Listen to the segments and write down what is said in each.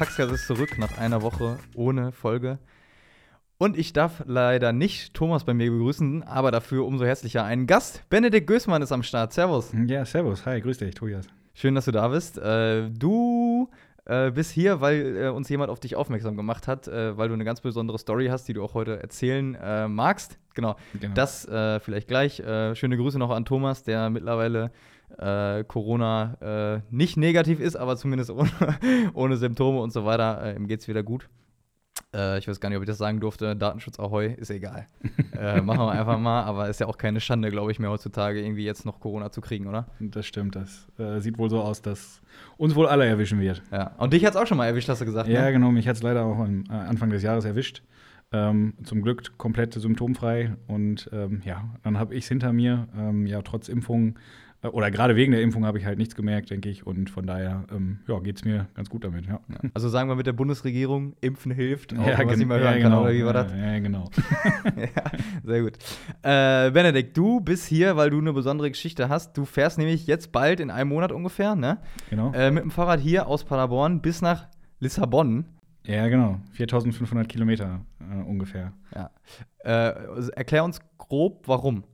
Der Paxcast ist zurück nach einer Woche ohne Folge. Und ich darf leider nicht Thomas bei mir begrüßen, aber dafür umso herzlicher einen Gast. Benedikt Gößmann ist am Start. Servus. Ja, servus. Hi, grüß dich, Tobias. Schön, dass du da bist. Äh, du äh, bist hier, weil äh, uns jemand auf dich aufmerksam gemacht hat, äh, weil du eine ganz besondere Story hast, die du auch heute erzählen äh, magst. Genau. Genau. Das äh, vielleicht gleich. Schöne Grüße noch an Thomas, der mittlerweile äh, Corona äh, nicht negativ ist, aber zumindest ohne, ohne Symptome und so weiter. Äh, ihm geht's wieder gut. Äh, ich weiß gar nicht, ob ich das sagen durfte. Datenschutz Ahoi, ist egal. äh, machen wir einfach mal, aber ist ja auch keine Schande, glaube ich, mehr heutzutage, irgendwie jetzt noch Corona zu kriegen, oder? Das stimmt. Das äh, sieht wohl so aus, dass uns wohl alle erwischen wird. Ja. Und dich hat's auch schon mal erwischt, hast du gesagt. Ja, ne? genau. Mich hat es leider auch am äh, Anfang des Jahres erwischt. Ähm, zum Glück komplett symptomfrei. Und ähm, ja, dann habe ich es hinter mir. Ähm, ja, trotz Impfung äh, oder gerade wegen der Impfung habe ich halt nichts gemerkt, denke ich. Und von daher ähm, ja, geht es mir ganz gut damit. Ja, Also sagen wir mit der Bundesregierung, Impfen hilft, auch ja, wenn man es nicht mehr hören ja, kann, genau. oder wie war das? Ja, ja, genau. ja, sehr gut. Äh, Benedikt, du bist hier, weil du eine besondere Geschichte hast. Du fährst nämlich jetzt bald in einem Monat ungefähr, ne? genau. Äh, mit dem Fahrrad hier aus Paderborn bis nach Lissabon. ja, genau. 4500 Kilometer äh, ungefähr. Ja. Äh, also erklär uns grob, warum.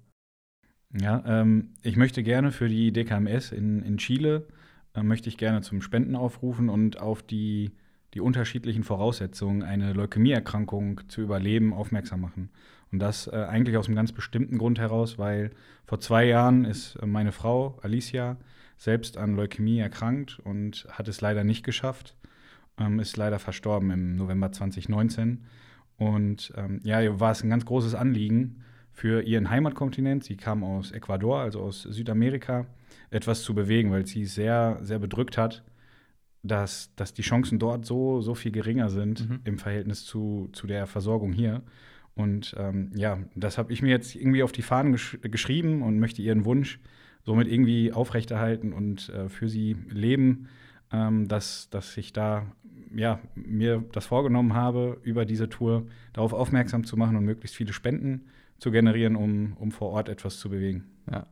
Ja, ähm, ich möchte gerne für die DKMS in, in Chile, äh, möchte ich gerne zum Spenden aufrufen und auf die, die unterschiedlichen Voraussetzungen, eine Leukämieerkrankung zu überleben, aufmerksam machen. Und das äh, eigentlich aus einem ganz bestimmten Grund heraus, weil vor zwei Jahren ist äh, meine Frau, Alicia, selbst an Leukämie erkrankt und hat es leider nicht geschafft, ähm, ist leider verstorben im November 2019. Und ähm, ja, war es ein ganz großes Anliegen, für ihren Heimatkontinent, sie kam aus Ecuador, also aus Südamerika, etwas zu bewegen, weil sie es sehr, sehr bedrückt hat, dass, dass die Chancen dort so, so viel geringer sind Mhm. im Verhältnis zu, zu der Versorgung hier. Und ähm, ja, das habe ich mir jetzt irgendwie auf die Fahnen gesch geschrieben und möchte ihren Wunsch somit irgendwie aufrechterhalten und äh, für sie leben, ähm, dass, dass ich da ja, mir das vorgenommen habe, über diese Tour darauf aufmerksam zu machen und möglichst viele Spenden zu generieren, um, um vor Ort etwas zu bewegen. Ja.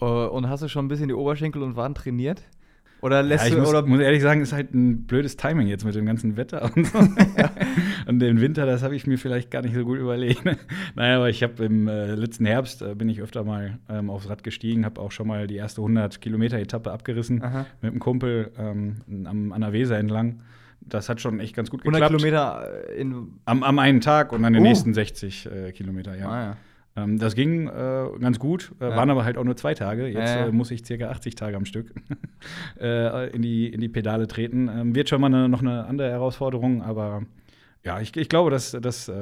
Äh, und hast du schon ein bisschen die Oberschenkel und Waden trainiert? Oder lässt ja, ich du, muss, oder muss ehrlich sagen, ist halt ein blödes Timing jetzt mit dem ganzen Wetter und so. und den Winter, das habe ich mir vielleicht gar nicht so gut überlegt. naja, aber ich habe im äh, letzten Herbst äh, bin ich öfter mal ähm, aufs Rad gestiegen, habe auch schon mal die erste 100 Kilometer Etappe abgerissen Aha. mit einem Kumpel ähm, am, an der Weser entlang. Das hat schon echt ganz gut 100 geklappt. Kilometer äh, in. Am, am einen Tag und an den Uh. nächsten 60 äh, Kilometer, ja. Ah, ja. Ähm, das ging äh, ganz gut, äh, Ja. waren aber halt auch nur zwei Tage. Jetzt Ja. Äh, muss ich circa 80 Tage am Stück äh, in, die, in die Pedale treten. Ähm, wird schon mal eine, noch eine andere Herausforderung, aber ja, ich, ich glaube, das, das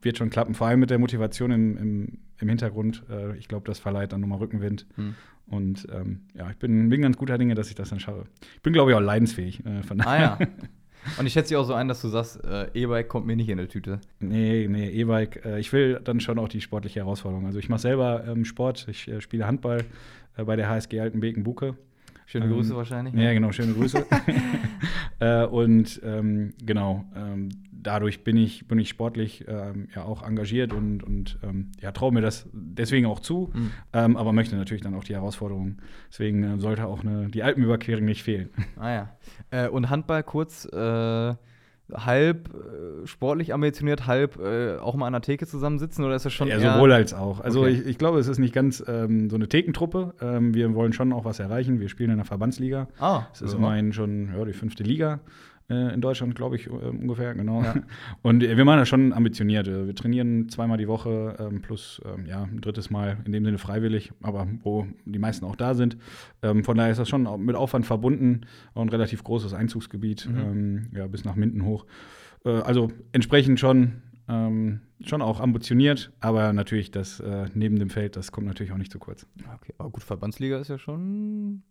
wird schon klappen. Vor allem mit der Motivation im, im, im Hintergrund. Ich glaube, das verleiht dann nochmal Rückenwind. Hm. Und ähm, ja, ich bin, bin ganz guter Dinge, dass ich das dann schaffe. Ich bin, glaube ich, auch leidensfähig. Äh, von Ah ja. Und ich schätze dich auch so ein, dass du sagst, äh, E-Bike kommt mir nicht in der Tüte. Nee, nee, E-Bike. Äh, ich will dann schon auch die sportliche Herausforderung. Also ich mache selber ähm, Sport. Ich äh, spiele Handball äh, bei der HSG Altenbeken-Buke. Schöne Ähm, Grüße wahrscheinlich. Ja, genau, schöne Grüße. äh, und ähm, genau, ähm, dadurch bin ich, bin ich sportlich ähm, ja auch engagiert und, und ähm, ja, traue mir das deswegen auch zu, Hm. ähm, aber möchte natürlich dann auch die Herausforderung. Deswegen äh, sollte auch eine, die Alpenüberquerung nicht fehlen. Ah ja. Äh, und Handball kurz, äh, halb äh, sportlich ambitioniert, halb äh, auch mal an der Theke zusammensitzen oder ist das schon ja, eher sowohl als auch. Also Okay. ich, ich glaube, es ist nicht ganz ähm, so eine Thekentruppe. Ähm, wir wollen schon auch was erreichen. Wir spielen in der Verbandsliga. Ah, Es ist ja. immerhin schon ja, die fünfte Liga in Deutschland, glaube ich, äh, ungefähr, genau. Ja. Und äh, wir machen das schon ambitioniert. Äh, Wir trainieren zweimal die Woche ähm, plus ähm, ja, ein drittes Mal in dem Sinne freiwillig, aber wo die meisten auch da sind. Ähm, von daher ist das schon mit Aufwand verbunden. Auch ein relativ großes Einzugsgebiet, Mhm. ja, bis nach Minden hoch. Äh, also entsprechend schon. Ähm, schon auch ambitioniert, aber natürlich das äh, neben dem Feld, das kommt natürlich auch nicht zu kurz. Okay, aber gut, Verbandsliga ist ja schon.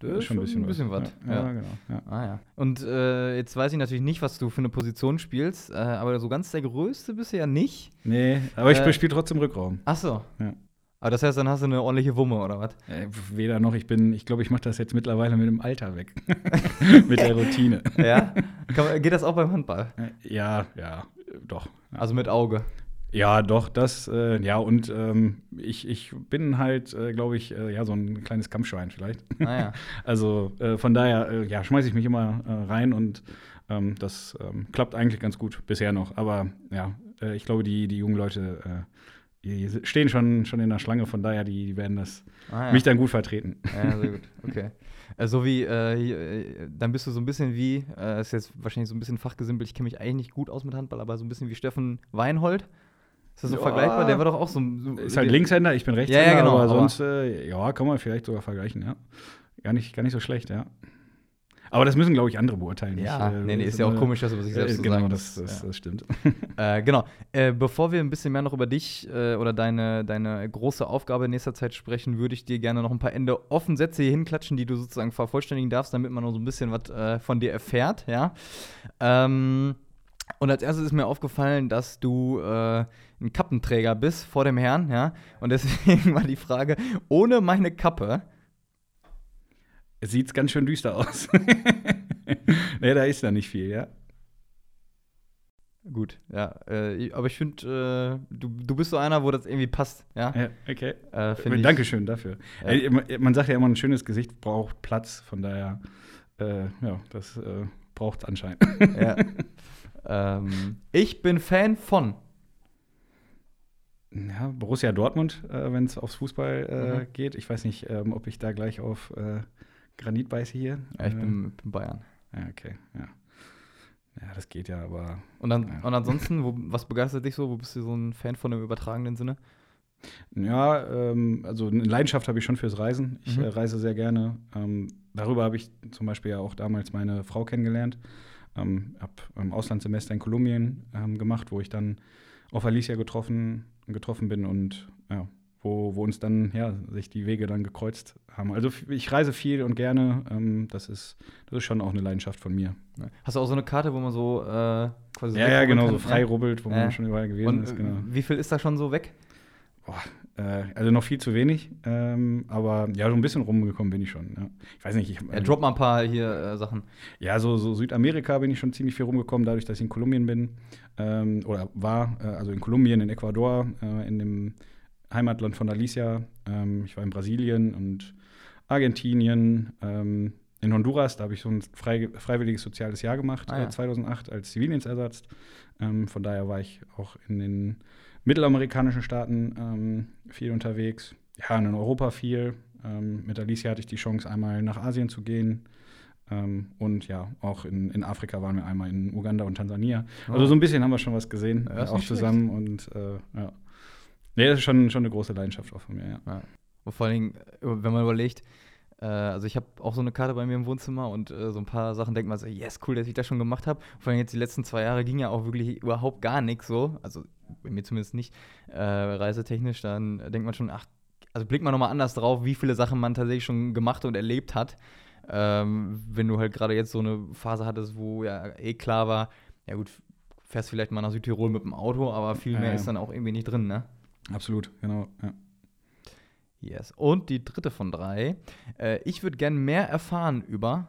Das ist schon ein bisschen, was. Ja, Ja. ja, genau. Ja. Ah ja. Und äh, jetzt weiß ich natürlich nicht, was du für eine Position spielst, äh, aber so ganz der Größte bist du ja nicht. Nee, aber ich Äh, spiele trotzdem Rückraum. Ach so. Ja. Aber das heißt, dann hast du eine ordentliche Wumme, oder was? Äh, weder noch, ich bin, ich glaube, ich mache das jetzt mittlerweile mit dem Alter weg. mit der Routine. Ja? Kann, geht das auch beim Handball? Äh, ja, ja, doch. Also mit Auge. Ja, doch, das, äh, ja, und ähm, ich, ich bin halt, äh, glaube ich, äh, ja, so ein kleines Kampfschwein vielleicht. Ah, ja. also äh, von daher, äh, ja, schmeiße ich mich immer äh, rein und ähm, das ähm, klappt eigentlich ganz gut bisher noch. Aber ja, ich glaube, die, die jungen Leute, die stehen schon, schon in der Schlange, von daher, die, die werden das ah, ja. mich dann gut vertreten. Ja, sehr gut, okay. so wie, dann bist du so ein bisschen wie, ist jetzt wahrscheinlich so ein bisschen fachgesimpelt, ich kenne mich eigentlich nicht gut aus mit Handball, aber so ein bisschen wie Steffen Weinhold. Ist das so ja. vergleichbar? Der war doch auch so. so ist halt Linkshänder, ich bin Rechtshänder, ja, ja, genau, aber, aber sonst, äh, ja, kann man vielleicht sogar vergleichen, ja. Gar nicht, gar nicht so schlecht, ja. Aber das müssen, glaube ich, andere beurteilen. Ja, nicht, äh, nee, nee, ist ja auch komisch, dass du sich selbst äh, so Genau, sagen das, das, das stimmt. äh, genau. Äh, bevor wir ein bisschen mehr noch über dich äh, oder deine, deine große Aufgabe in nächster Zeit sprechen, würde ich dir gerne noch ein paar Ende offen Sätze hier hinklatschen, die du sozusagen vervollständigen darfst, damit man noch so ein bisschen was äh, von dir erfährt, ja. Ähm, und als erstes ist mir aufgefallen, dass du äh, ein Kappenträger bist vor dem Herrn, ja. Und deswegen war die Frage: Ohne meine Kappe. Sieht's ganz schön düster aus. nee, da ist ja nicht viel, ja. Gut, ja. Äh, aber ich finde, äh, du, du bist so einer, wo das irgendwie passt, ja? Ja, okay. Äh, Dankeschön dafür. Ja. Äh, man sagt ja immer, ein schönes Gesicht braucht Platz, von daher, äh, ja, das äh, braucht es anscheinend. Ja. ähm, ich bin Fan von ja, Borussia Dortmund, äh, wenn es aufs Fußball äh, mhm. geht. Ich weiß nicht, ähm, ob ich da gleich auf äh, Granit beiße hier. Ja, ich bin, bin, Bayern. Ja, okay, ja. Ja, das geht ja, aber. Und, dann, ja. und ansonsten, wo, was begeistert dich so? Wo bist du so ein Fan von im übertragenen Sinne? Ja, ähm, also eine Leidenschaft habe ich schon fürs Reisen. Ich mhm. äh, reise sehr gerne. Ähm, darüber habe ich zum Beispiel ja auch damals meine Frau kennengelernt. Ähm, habe ein Auslandssemester in Kolumbien ähm, gemacht, wo ich dann auf Alicia getroffen getroffen bin und ja, wo, wo uns dann ja, sich die Wege dann gekreuzt haben. Also ich reise viel und gerne. Ähm, das, ist, das ist schon auch eine Leidenschaft von mir. Hast du auch so eine Karte, wo man so äh, quasi Ja, ja, genau, kann? so frei rubbelt, wo ja. man schon überall gewesen und, ist. Genau. Wie viel ist da schon so weg? Boah, äh, also noch viel zu wenig, ähm, aber ja, so ein bisschen rumgekommen bin ich schon. Ja. Ich weiß nicht, ich. Ja, drop mal ein paar hier äh, Sachen. Ja, so, so, Südamerika bin ich schon ziemlich viel rumgekommen, dadurch, dass ich in Kolumbien bin ähm, oder war, äh, also in Kolumbien, in Ecuador, äh, in dem Heimatland von Alicia. Ähm, ich war in Brasilien und Argentinien. Ähm, in Honduras, da habe ich so ein frei, freiwilliges soziales Jahr gemacht, ah, ja. 2008 äh, als Zivildienstersatz. Ähm, von daher war ich auch in den mittelamerikanischen Staaten ähm, viel unterwegs. Ja, in Europa viel. Ähm, mit Alicia hatte ich die Chance, einmal nach Asien zu gehen. Ähm, und ja, auch in, in Afrika waren wir einmal in Uganda und Tansania. Oh. Also so ein bisschen haben wir schon was gesehen, ja, auch zusammen. Und äh, ja. Nee, das ist schon, schon eine große Leidenschaft auch von mir, ja. ja. Und vor allen Dingen, wenn man überlegt, äh, also ich habe auch so eine Karte bei mir im Wohnzimmer und äh, so ein paar Sachen denkt man so, yes, cool, dass ich das schon gemacht habe. Vor allem jetzt die letzten zwei Jahre ging ja auch wirklich überhaupt gar nichts so. Also bei mir zumindest nicht, äh, reisetechnisch, dann denkt man schon, ach, also blickt man nochmal anders drauf, wie viele Sachen man tatsächlich schon gemacht und erlebt hat. Ähm, wenn du halt gerade jetzt so eine Phase hattest, wo ja eh klar war, ja gut, fährst vielleicht mal nach Südtirol mit dem Auto, aber viel mehr ja. ist dann auch irgendwie nicht drin, ne? Absolut, genau, ja. Yes. Und die dritte von drei. Äh, ich würde gern mehr erfahren über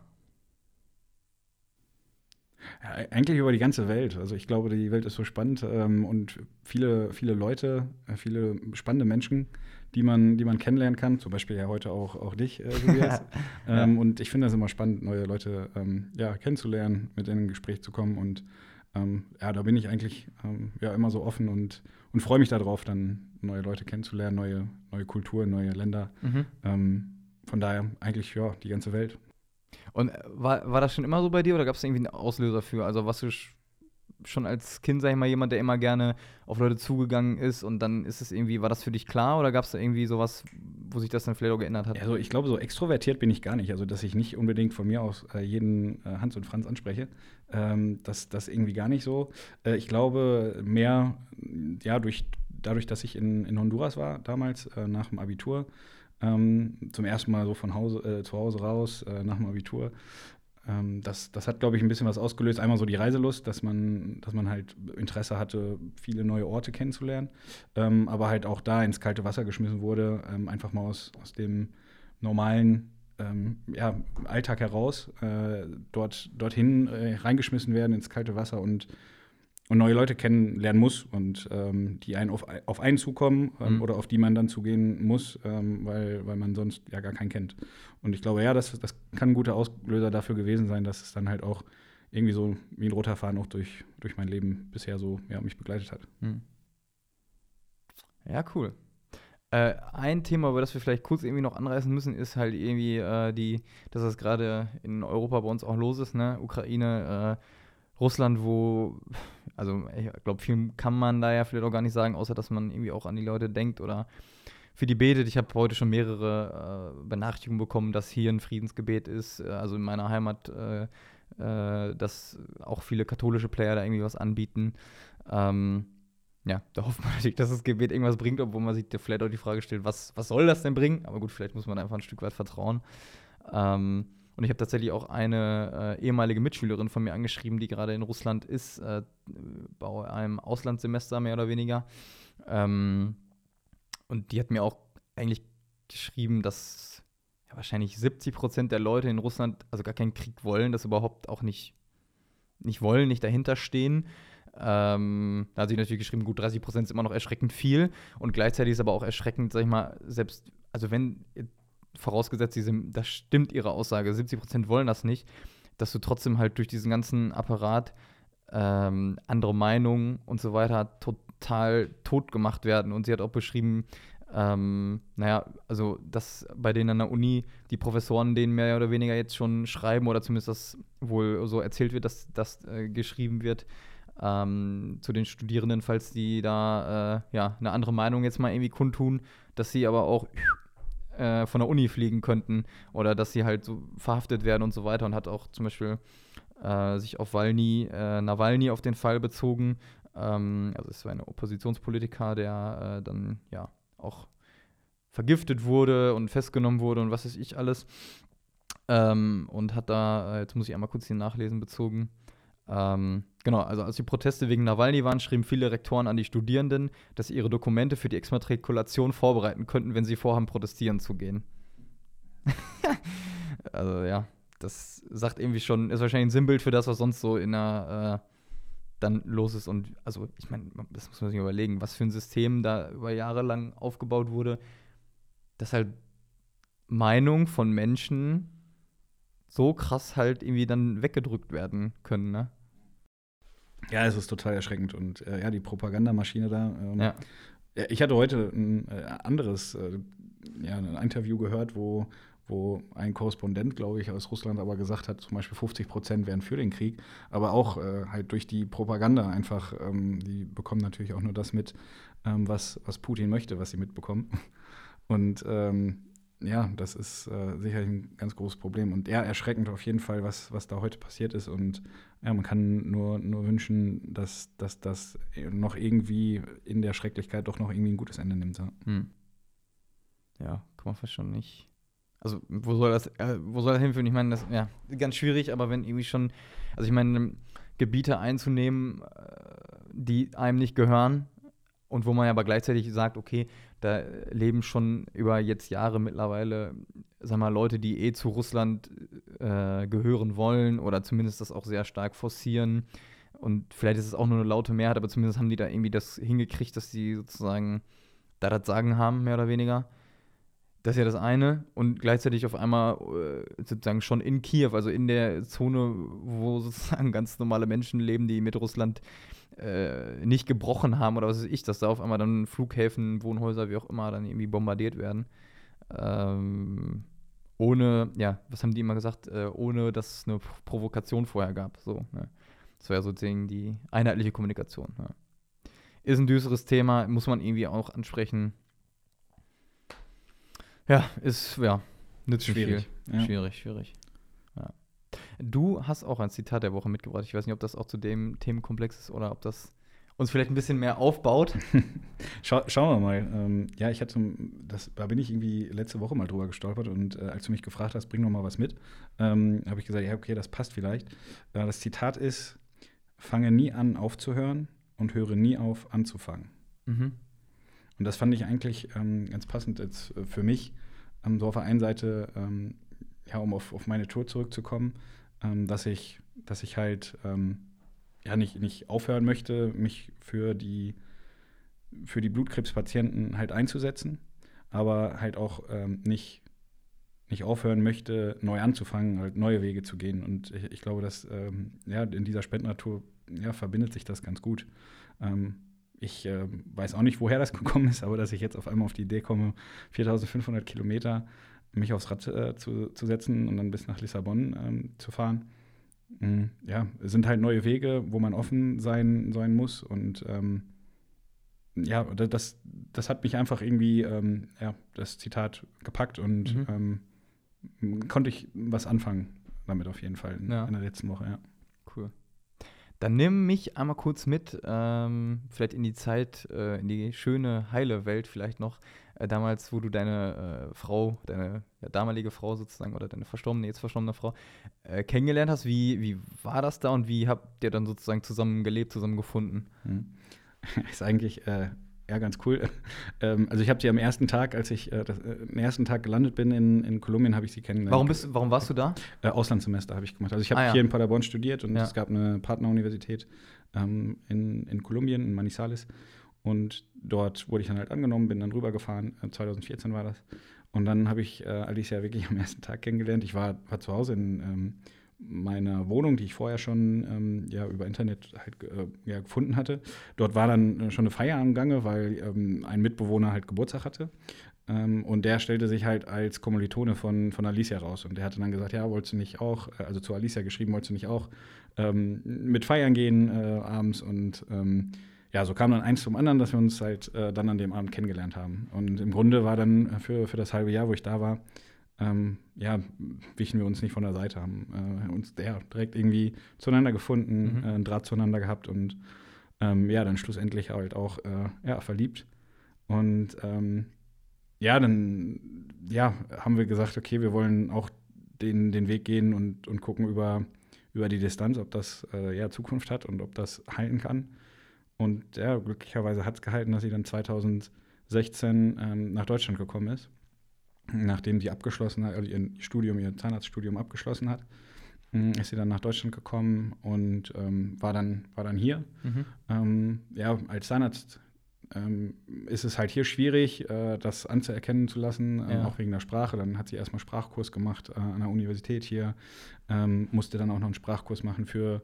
ja, eigentlich über die ganze Welt. Also ich glaube, die Welt ist so spannend ähm, und viele, viele Leute, äh, viele spannende Menschen, die man, die man kennenlernen kann. Zum Beispiel ja heute auch, auch dich, äh, Tobias. ähm, ja. Und ich finde das immer spannend, neue Leute ähm, ja, kennenzulernen, mit denen in ein Gespräch zu kommen. Und ähm, ja, da bin ich eigentlich ähm, ja immer so offen und, und freue mich darauf, dann neue Leute kennenzulernen, neue, neue Kulturen, neue Länder. Mhm. Ähm, von daher eigentlich ja die ganze Welt. Und äh, war, war das schon immer so bei dir oder gab es irgendwie einen Auslöser für? Also warst du schon als Kind, sag ich mal, jemand, der immer gerne auf Leute zugegangen ist und dann ist es irgendwie, war das für dich klar oder gab es da irgendwie sowas, wo sich das dann vielleicht auch geändert hat? Also ich glaube, so extrovertiert bin ich gar nicht. Also dass ich nicht unbedingt von mir aus äh, jeden äh, Hans und Franz anspreche. Ähm, das, das irgendwie gar nicht so. Äh, ich glaube mehr, ja, durch, dadurch, dass ich in, in Honduras war damals, äh, nach dem Abitur, ähm, zum ersten Mal so von Hause, äh, zu Hause raus, äh, nach dem Abitur. Ähm, das, das hat, glaube ich, ein bisschen was ausgelöst. Einmal so die Reiselust, dass man, dass man halt Interesse hatte, viele neue Orte kennenzulernen, ähm, aber halt auch da ins kalte Wasser geschmissen wurde, ähm, einfach mal aus, aus dem normalen ähm, ja, Alltag heraus, äh, dort, dorthin äh, reingeschmissen werden ins kalte Wasser und und neue Leute kennenlernen muss und ähm, die einen auf, auf einen zukommen ähm, mhm. oder auf die man dann zugehen muss, ähm, weil, weil man sonst ja gar keinen kennt. Und ich glaube, ja, das, das kann ein guter Auslöser dafür gewesen sein, dass es dann halt auch irgendwie so wie ein roter Faden auch durch, durch mein Leben bisher so ja, mich begleitet hat. Mhm. Ja, cool. Äh, ein Thema, über das wir vielleicht kurz irgendwie noch anreißen müssen, ist halt irgendwie äh, die, dass das gerade in Europa bei uns auch los ist, ne? Ukraine, äh, Russland, wo, also ich glaube, viel kann man da ja vielleicht auch gar nicht sagen, außer dass man irgendwie auch an die Leute denkt oder für die betet. Ich habe heute schon mehrere äh, Benachrichtigungen bekommen, dass hier ein Friedensgebet ist, äh, also in meiner Heimat, äh, äh, dass auch viele katholische Player da irgendwie was anbieten. Ähm, ja, da hofft man natürlich, dass das Gebet irgendwas bringt, obwohl man sich vielleicht auch die Frage stellt, was, was soll das denn bringen? Aber gut, vielleicht muss man einfach ein Stück weit vertrauen. Ähm, und ich habe tatsächlich auch eine äh, ehemalige Mitschülerin von mir angeschrieben, die gerade in Russland ist, äh, bei einem Auslandssemester mehr oder weniger. Ähm, und die hat mir auch eigentlich geschrieben, dass ja, wahrscheinlich 70 Prozent der Leute in Russland also gar keinen Krieg wollen, das überhaupt auch nicht, nicht wollen, nicht dahinter stehen. Ähm, da hat sie natürlich geschrieben, gut, 30 Prozent ist immer noch erschreckend viel. Und gleichzeitig ist aber auch erschreckend, sag ich mal, selbst, also wenn vorausgesetzt, diese, das stimmt ihre Aussage, 70 Prozent wollen das nicht, dass du trotzdem halt durch diesen ganzen Apparat ähm, andere Meinungen und so weiter total tot gemacht werden. Und sie hat auch beschrieben, ähm, naja, also dass bei denen an der Uni die Professoren denen mehr oder weniger jetzt schon schreiben oder zumindest das wohl so erzählt wird, dass das äh, geschrieben wird ähm, zu den Studierenden, falls die da äh, ja eine andere Meinung jetzt mal irgendwie kundtun, dass sie aber auch äh, von der Uni fliegen könnten oder dass sie halt so verhaftet werden und so weiter und hat auch zum Beispiel äh, sich auf Walny, äh, Nawalny auf den Fall bezogen. Ähm, also es war ein Oppositionspolitiker, der äh, dann ja auch vergiftet wurde und festgenommen wurde und was weiß ich alles. Ähm, und hat da, äh, jetzt muss ich einmal kurz hier nachlesen, bezogen, ähm, genau, also als die Proteste wegen Nawalny waren, schrieben viele Rektoren an die Studierenden, dass sie ihre Dokumente für die Exmatrikulation vorbereiten könnten, wenn sie vorhaben, protestieren zu gehen. also ja, das sagt irgendwie schon, ist wahrscheinlich ein Sinnbild für das, was sonst so in der äh, dann los ist. Und also, ich meine, das muss man sich überlegen, was für ein System da über Jahre lang aufgebaut wurde, dass halt Meinung von Menschen so krass halt irgendwie dann weggedrückt werden können, ne? Ja, es ist total erschreckend. Und äh, ja, die Propagandamaschine da. Ähm, ja. Ich hatte heute ein äh, anderes äh, ja, ein Interview gehört, wo, wo ein Korrespondent, glaube ich, aus Russland aber gesagt hat, zum Beispiel 50 Prozent wären für den Krieg, aber auch äh, halt durch die Propaganda einfach, ähm, die bekommen natürlich auch nur das mit, ähm, was, was Putin möchte, was sie mitbekommen. Und ähm, ja, das ist äh, sicherlich ein ganz großes Problem und eher erschreckend auf jeden Fall, was, was da heute passiert ist. Und ja, man kann nur, nur wünschen, dass, dass das noch irgendwie in der Schrecklichkeit doch noch irgendwie ein gutes Ende nimmt. Ja, hm. ja kann man fast schon nicht. Also, wo soll das, äh, wo soll das hinführen? Ich meine, das ja ganz schwierig, aber wenn irgendwie schon, also ich meine, Gebiete einzunehmen, äh, die einem nicht gehören, und wo man aber gleichzeitig sagt, okay, da leben schon über jetzt Jahre mittlerweile, sag mal, Leute, die eh zu Russland äh, gehören wollen oder zumindest das auch sehr stark forcieren. Und vielleicht ist es auch nur eine laute Mehrheit, aber zumindest haben die da irgendwie das hingekriegt, dass sie sozusagen da das Sagen haben, mehr oder weniger. Das ist ja das eine. Und gleichzeitig auf einmal äh, sozusagen schon in Kiew, also in der Zone, wo sozusagen ganz normale Menschen leben, die mit Russland äh, nicht gebrochen haben oder was weiß ich, dass da auf einmal dann Flughäfen, Wohnhäuser, wie auch immer, dann irgendwie bombardiert werden. Ähm, ohne, ja, was haben die immer gesagt, äh, ohne dass es eine Provokation vorher gab. So, ne? Das wäre sozusagen die einheitliche Kommunikation. Ja. Ist ein düsteres Thema, muss man irgendwie auch ansprechen. Ja, ist, ja, nützt schwierig. Viel. Ja. Schwierig, schwierig. Du hast auch ein Zitat der Woche mitgebracht. Ich weiß nicht, ob das auch zu dem Themenkomplex ist oder ob das uns vielleicht ein bisschen mehr aufbaut. Schau, schauen wir mal. Ähm, ja, ich hatte, das, da bin ich irgendwie letzte Woche mal drüber gestolpert und äh, als du mich gefragt hast, bring noch mal was mit, ähm, habe ich gesagt, ja, okay, das passt vielleicht. Äh, das Zitat ist: Fange nie an, aufzuhören und höre nie auf, anzufangen. Mhm. Und das fand ich eigentlich ähm, ganz passend jetzt äh, für mich. Ähm, so auf der einen Seite, ähm, ja, um auf, auf meine Tour zurückzukommen, ähm, dass ich, dass ich halt ähm, ja nicht, nicht aufhören möchte, mich für die, für die Blutkrebspatienten halt einzusetzen, aber halt auch ähm, nicht, nicht aufhören möchte, neu anzufangen, halt neue Wege zu gehen. Und ich, ich glaube, dass ähm, ja, in dieser Spendennatur ja, verbindet sich das ganz gut. Ähm, ich äh, weiß auch nicht, woher das gekommen ist, aber dass ich jetzt auf einmal auf die Idee komme, 4500 Kilometer mich aufs Rad äh, zu, zu setzen und dann bis nach Lissabon ähm, zu fahren. Mhm, ja, es sind halt neue Wege, wo man offen sein, sein muss. Und ähm, ja, das, das hat mich einfach irgendwie, ähm, ja, das Zitat gepackt und mhm. Ähm, konnte ich was anfangen damit auf jeden Fall in, ja. in der letzten Woche, ja. Cool. Dann nimm mich einmal kurz mit, ähm, vielleicht in die Zeit, äh, in die schöne, heile Welt vielleicht noch, äh, damals, wo du deine äh, Frau, deine ja, damalige Frau sozusagen oder deine verstorbene, jetzt verstorbene Frau äh, kennengelernt hast. Wie, wie war das da und wie habt ihr dann sozusagen zusammen gelebt, zusammen gefunden? Hm. Ist eigentlich äh, ja, ganz cool. ähm, also ich habe sie am ersten Tag, als ich äh, das, äh, den ersten Tag gelandet bin in, in Kolumbien, habe ich sie kennengelernt. Warum, bist, warum warst du da? Äh, Auslandssemester habe ich gemacht. Also ich habe ah, ja. hier in Paderborn studiert und ja. es gab eine Partneruniversität ähm, in, in Kolumbien, in Manizales. Und dort wurde ich dann halt angenommen, bin dann rübergefahren. 2014 äh, war das. Und dann habe ich äh, Alicia wirklich am ersten Tag kennengelernt. Ich war, war zu Hause in ähm, meiner Wohnung, die ich vorher schon ähm, ja, über Internet halt äh, ja, gefunden hatte. Dort war dann äh, schon eine Feier am Gange, weil ähm, ein Mitbewohner halt Geburtstag hatte. Ähm, und der stellte sich halt als Kommilitone von, von Alicia raus. Und der hatte dann gesagt, ja, wolltest du nicht auch, äh, also zu Alicia geschrieben, wolltest du nicht auch ähm, mit feiern gehen abends und ähm, ja, so kam dann eins zum anderen, dass wir uns halt äh, dann an dem Abend kennengelernt haben. Und im Grunde war dann für, für das halbe Jahr, wo ich da war, ähm, ja, wichen wir uns nicht von der Seite, haben äh, uns ja, direkt irgendwie zueinander gefunden, mhm. äh, einen Draht zueinander gehabt und ähm, ja, dann schlussendlich halt auch äh, ja, verliebt. Und ähm, ja, dann ja, haben wir gesagt, okay, wir wollen auch den, den Weg gehen und, und gucken über, über die Distanz, ob das äh, ja Zukunft hat und ob das halten kann. Und ja, glücklicherweise hat es gehalten, dass sie dann 2016 ähm, nach Deutschland gekommen ist, nachdem sie abgeschlossen hat, also ihr Studium, ihr Zahnarztstudium abgeschlossen hat. Mm, ist sie dann nach Deutschland gekommen und ähm, war, dann, war dann hier. Mhm. Ähm, ja, als Zahnarzt ähm, ist es halt hier schwierig, äh, das anzuerkennen zu lassen, äh, ja. auch wegen der Sprache. Dann hat sie erstmal Sprachkurs gemacht äh, an der Universität hier, ähm, musste dann auch noch einen Sprachkurs machen für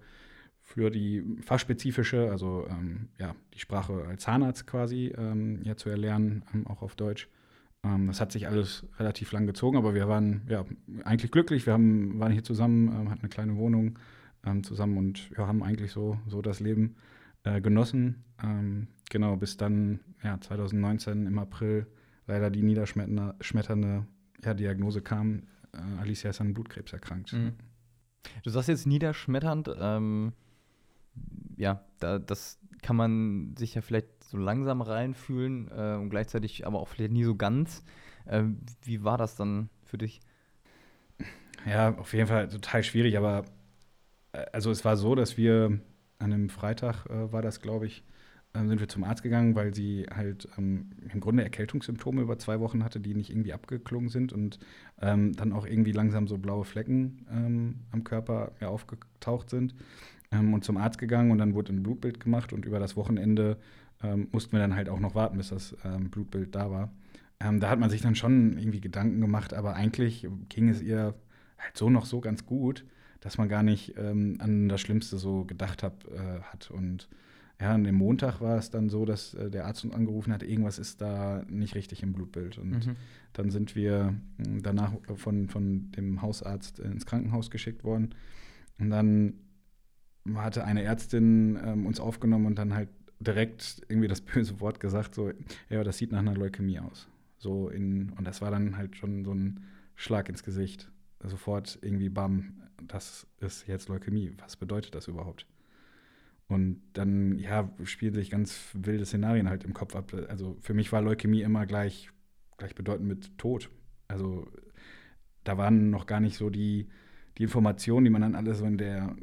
für die fachspezifische, also ähm, ja, die Sprache als Zahnarzt quasi ähm, ja, zu erlernen, ähm, auch auf Deutsch. Ähm, das hat sich alles relativ lang gezogen, aber wir waren ja eigentlich glücklich. Wir haben, waren hier zusammen, ähm, hatten eine kleine Wohnung ähm, zusammen und ja, haben eigentlich so, so das Leben äh, genossen. genau, bis dann ja, 2019 im April leider die niederschmetternde ja, Diagnose kam. Äh, Alicia ist an Blutkrebs erkrankt. Mhm. Du sagst jetzt niederschmetternd. Ähm, ja, da, das kann man sich ja vielleicht so langsam reinfühlen äh, und gleichzeitig aber auch vielleicht nie so ganz. Äh, wie war das dann für dich? Ja, auf jeden Fall total schwierig, aber äh, also es war so, dass wir an einem Freitag äh, war das, glaube ich, äh, sind wir zum Arzt gegangen, weil sie halt ähm, im Grunde Erkältungssymptome über zwei Wochen hatte, die nicht irgendwie abgeklungen sind und ähm, dann auch irgendwie langsam so blaue Flecken ähm, am Körper ja, aufgetaucht sind ähm, und zum Arzt gegangen und dann wurde ein Blutbild gemacht und über das Wochenende ähm, mussten wir dann halt auch noch warten, bis das ähm, Blutbild da war. Ähm, da hat man sich dann schon irgendwie Gedanken gemacht, aber eigentlich ging es ihr halt so noch so ganz gut, dass man gar nicht ähm, an das Schlimmste so gedacht hab, äh, hat. Und ja, an dem Montag war es dann so, dass äh, der Arzt uns angerufen hat, irgendwas ist da nicht richtig im Blutbild. Und mhm. dann sind wir hm, danach von, von dem Hausarzt ins Krankenhaus geschickt worden. Und dann hatte eine Ärztin ähm, uns aufgenommen und dann halt direkt irgendwie das böse Wort gesagt, so, ja, das sieht nach einer Leukämie aus. So in, und das war dann halt schon so ein Schlag ins Gesicht. Sofort irgendwie, bam, das ist jetzt Leukämie. Was bedeutet das überhaupt? Und dann, ja, spielen sich ganz wilde Szenarien halt im Kopf ab. Also für mich war Leukämie immer gleich, gleich bedeutend mit Tod. Also da waren noch gar nicht so die, die Informationen, die man dann alles so in der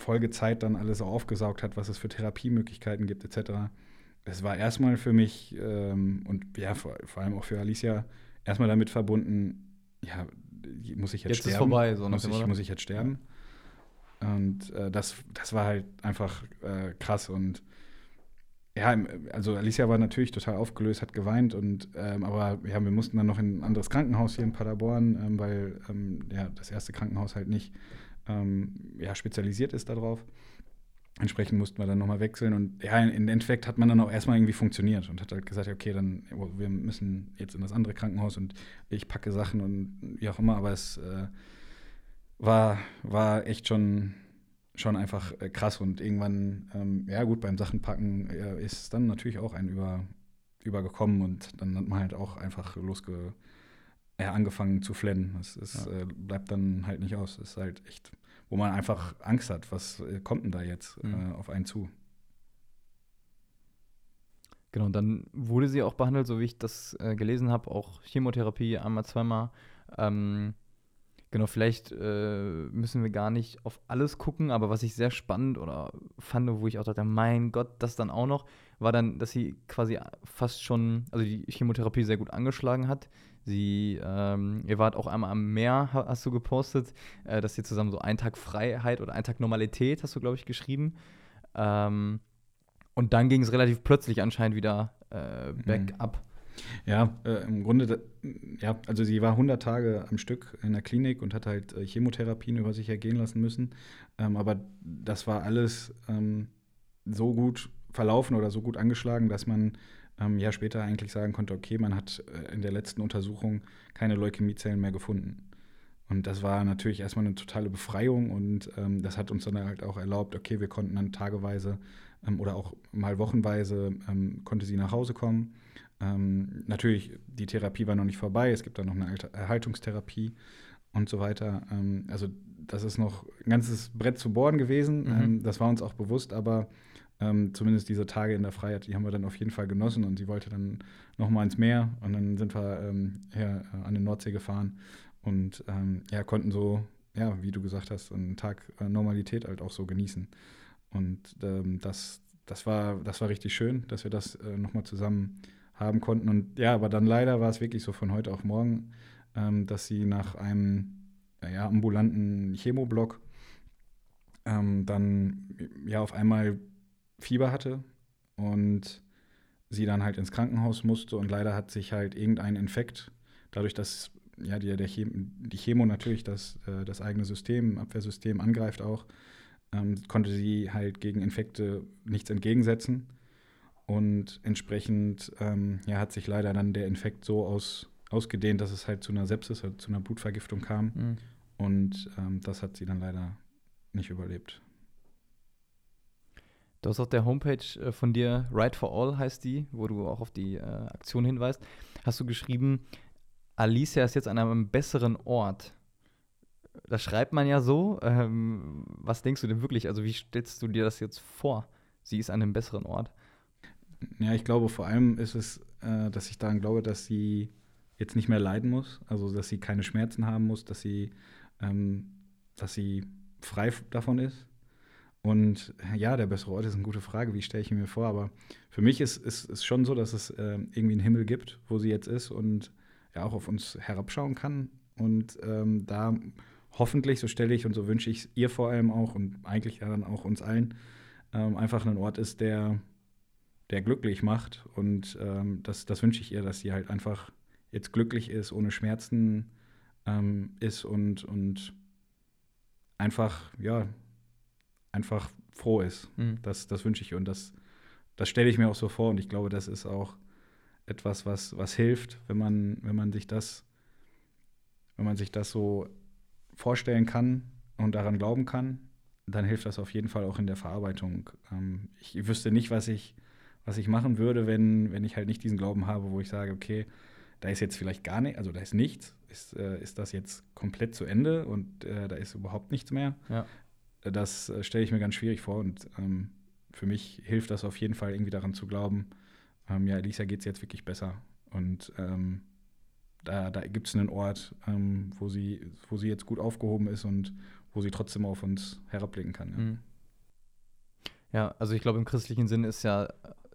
Folgezeit dann alles auch aufgesaugt hat, was es für Therapiemöglichkeiten gibt, etc. Es war erstmal für mich ähm, und ja, vor, vor, allem auch für Alicia erstmal damit verbunden, ja, muss ich jetzt, jetzt sterben? Ist vorbei, so muss, ich, muss ich jetzt sterben? Und äh, das, das war halt einfach äh, krass. Und ja, also Alicia war natürlich total aufgelöst, hat geweint und ähm, aber ja, wir mussten dann noch in ein anderes Krankenhaus hier in Paderborn, ähm, weil ähm, ja, das erste Krankenhaus halt nicht ähm, ja, spezialisiert ist darauf. Entsprechend mussten wir dann nochmal wechseln und ja, im Endeffekt hat man dann auch erstmal irgendwie funktioniert und hat halt gesagt, okay, dann wir müssen jetzt in das andere Krankenhaus und ich packe Sachen und wie auch immer, aber es äh, war, war echt schon schon einfach äh, krass und irgendwann, ähm, ja gut, beim Sachenpacken äh, ist dann natürlich auch ein über, übergekommen und dann hat man halt auch einfach losge, ja, angefangen zu flennen. Das ist, ja. äh, bleibt dann halt nicht aus. Das ist halt echt, wo man einfach Angst hat, was äh, kommt denn da jetzt mhm. Äh, auf einen zu. Genau, und dann wurde sie auch behandelt, so wie ich das äh, gelesen habe, auch Chemotherapie einmal, zweimal. Ähm, Genau, vielleicht äh, müssen wir gar nicht auf alles gucken, aber was ich sehr spannend oder fand, wo ich auch dachte, mein Gott, das dann auch noch, war dann, dass sie quasi fast schon, also die Chemotherapie sehr gut angeschlagen hat. Sie, ähm, ihr wart auch einmal am Meer, hast du gepostet, äh, dass ihr zusammen so einen Tag Freiheit oder einen Tag Normalität, hast du, glaube ich, geschrieben. Ähm, und dann ging es relativ plötzlich anscheinend wieder äh, back mhm. up. Ja, äh, im Grunde, ja, also sie war 100 Tage am Stück in der Klinik und hat halt äh, Chemotherapien über sich ergehen lassen müssen. Ähm, aber das war alles ähm, so gut verlaufen oder so gut angeschlagen, dass man ähm, ja später eigentlich sagen konnte, okay, man hat äh, in der letzten Untersuchung keine Leukämiezellen mehr gefunden. Und das war natürlich erstmal eine totale Befreiung und ähm, das hat uns dann halt auch erlaubt, okay, wir konnten dann tageweise ähm, oder auch mal wochenweise ähm, konnte sie nach Hause kommen ähm, natürlich, die Therapie war noch nicht vorbei, es gibt dann noch eine Erhaltungstherapie und so weiter. Ähm, also das ist noch ein ganzes Brett zu bohren gewesen, mhm. das war uns auch bewusst, aber ähm, zumindest diese Tage in der Freiheit, die haben wir dann auf jeden Fall genossen und sie wollte dann noch mal ins Meer und dann sind wir ähm, her, äh, an den Nordsee gefahren und ähm, ja, konnten so, ja, wie du gesagt hast, einen Tag äh, Normalität halt auch so genießen. Und das, das, war, das war richtig schön, dass wir das äh, noch mal zusammen haben konnten. Und ja, aber dann leider war es wirklich so von heute auf morgen, ähm, dass sie nach einem ja, ambulanten Chemoblock ähm, dann ja auf einmal Fieber hatte und sie dann halt ins Krankenhaus musste und leider hat sich halt irgendein Infekt, dadurch, dass ja die, der Chemo, die Chemo natürlich das, äh, das eigene System, Abwehrsystem angreift auch, ähm, konnte sie halt gegen Infekte nichts entgegensetzen und entsprechend ähm, ja, hat sich leider dann der Infekt so aus, ausgedehnt, dass es halt zu einer Sepsis, also zu einer Blutvergiftung kam. Mhm. Und ähm, das hat sie dann leider nicht überlebt. Du hast auf der Homepage äh, von dir, Right for All heißt die, wo du auch auf die äh, Aktion hinweist, hast du geschrieben, Alicia ist jetzt an einem besseren Ort. Das schreibt man ja so. Ähm, was denkst du denn wirklich? Also, wie stellst du dir das jetzt vor? Sie ist an einem besseren Ort. Ja, ich glaube, vor allem ist es, äh, dass ich daran glaube, dass sie jetzt nicht mehr leiden muss, also dass sie keine Schmerzen haben muss, dass sie, ähm, dass sie frei davon ist. Und ja, der bessere Ort ist eine gute Frage, wie stelle ich ihn mir vor, aber für mich ist es ist, ist schon so, dass es äh, irgendwie einen Himmel gibt, wo sie jetzt ist und ja auch auf uns herabschauen kann. Und ähm, da hoffentlich, so stelle ich und so wünsche ich ihr vor allem auch und eigentlich ja dann auch uns allen, ähm, einfach ein Ort ist, der der glücklich macht. Und ähm, das, das wünsche ich ihr, dass sie halt einfach jetzt glücklich ist, ohne Schmerzen ähm, ist und, und einfach, ja, einfach froh ist. Mhm. Das, das wünsche ich. Und das, das stelle ich mir auch so vor. Und ich glaube, das ist auch etwas, was, was hilft, wenn man, wenn man sich das, wenn man sich das so vorstellen kann und daran glauben kann, dann hilft das auf jeden Fall auch in der Verarbeitung. Ähm, ich wüsste nicht, was ich was ich machen würde, wenn, wenn ich halt nicht diesen Glauben habe, wo ich sage, okay, da ist jetzt vielleicht gar nicht, also da ist nichts, ist, äh, ist das jetzt komplett zu Ende und äh, da ist überhaupt nichts mehr. Ja. Das äh, stelle ich mir ganz schwierig vor und ähm, für mich hilft das auf jeden Fall irgendwie daran zu glauben, ähm, ja, Elisa geht es jetzt wirklich besser und ähm, da, da gibt es einen Ort, ähm, wo, sie, wo sie jetzt gut aufgehoben ist und wo sie trotzdem auf uns herabblicken kann. Ja. Mhm. Ja, also ich glaube, im christlichen Sinn ist ja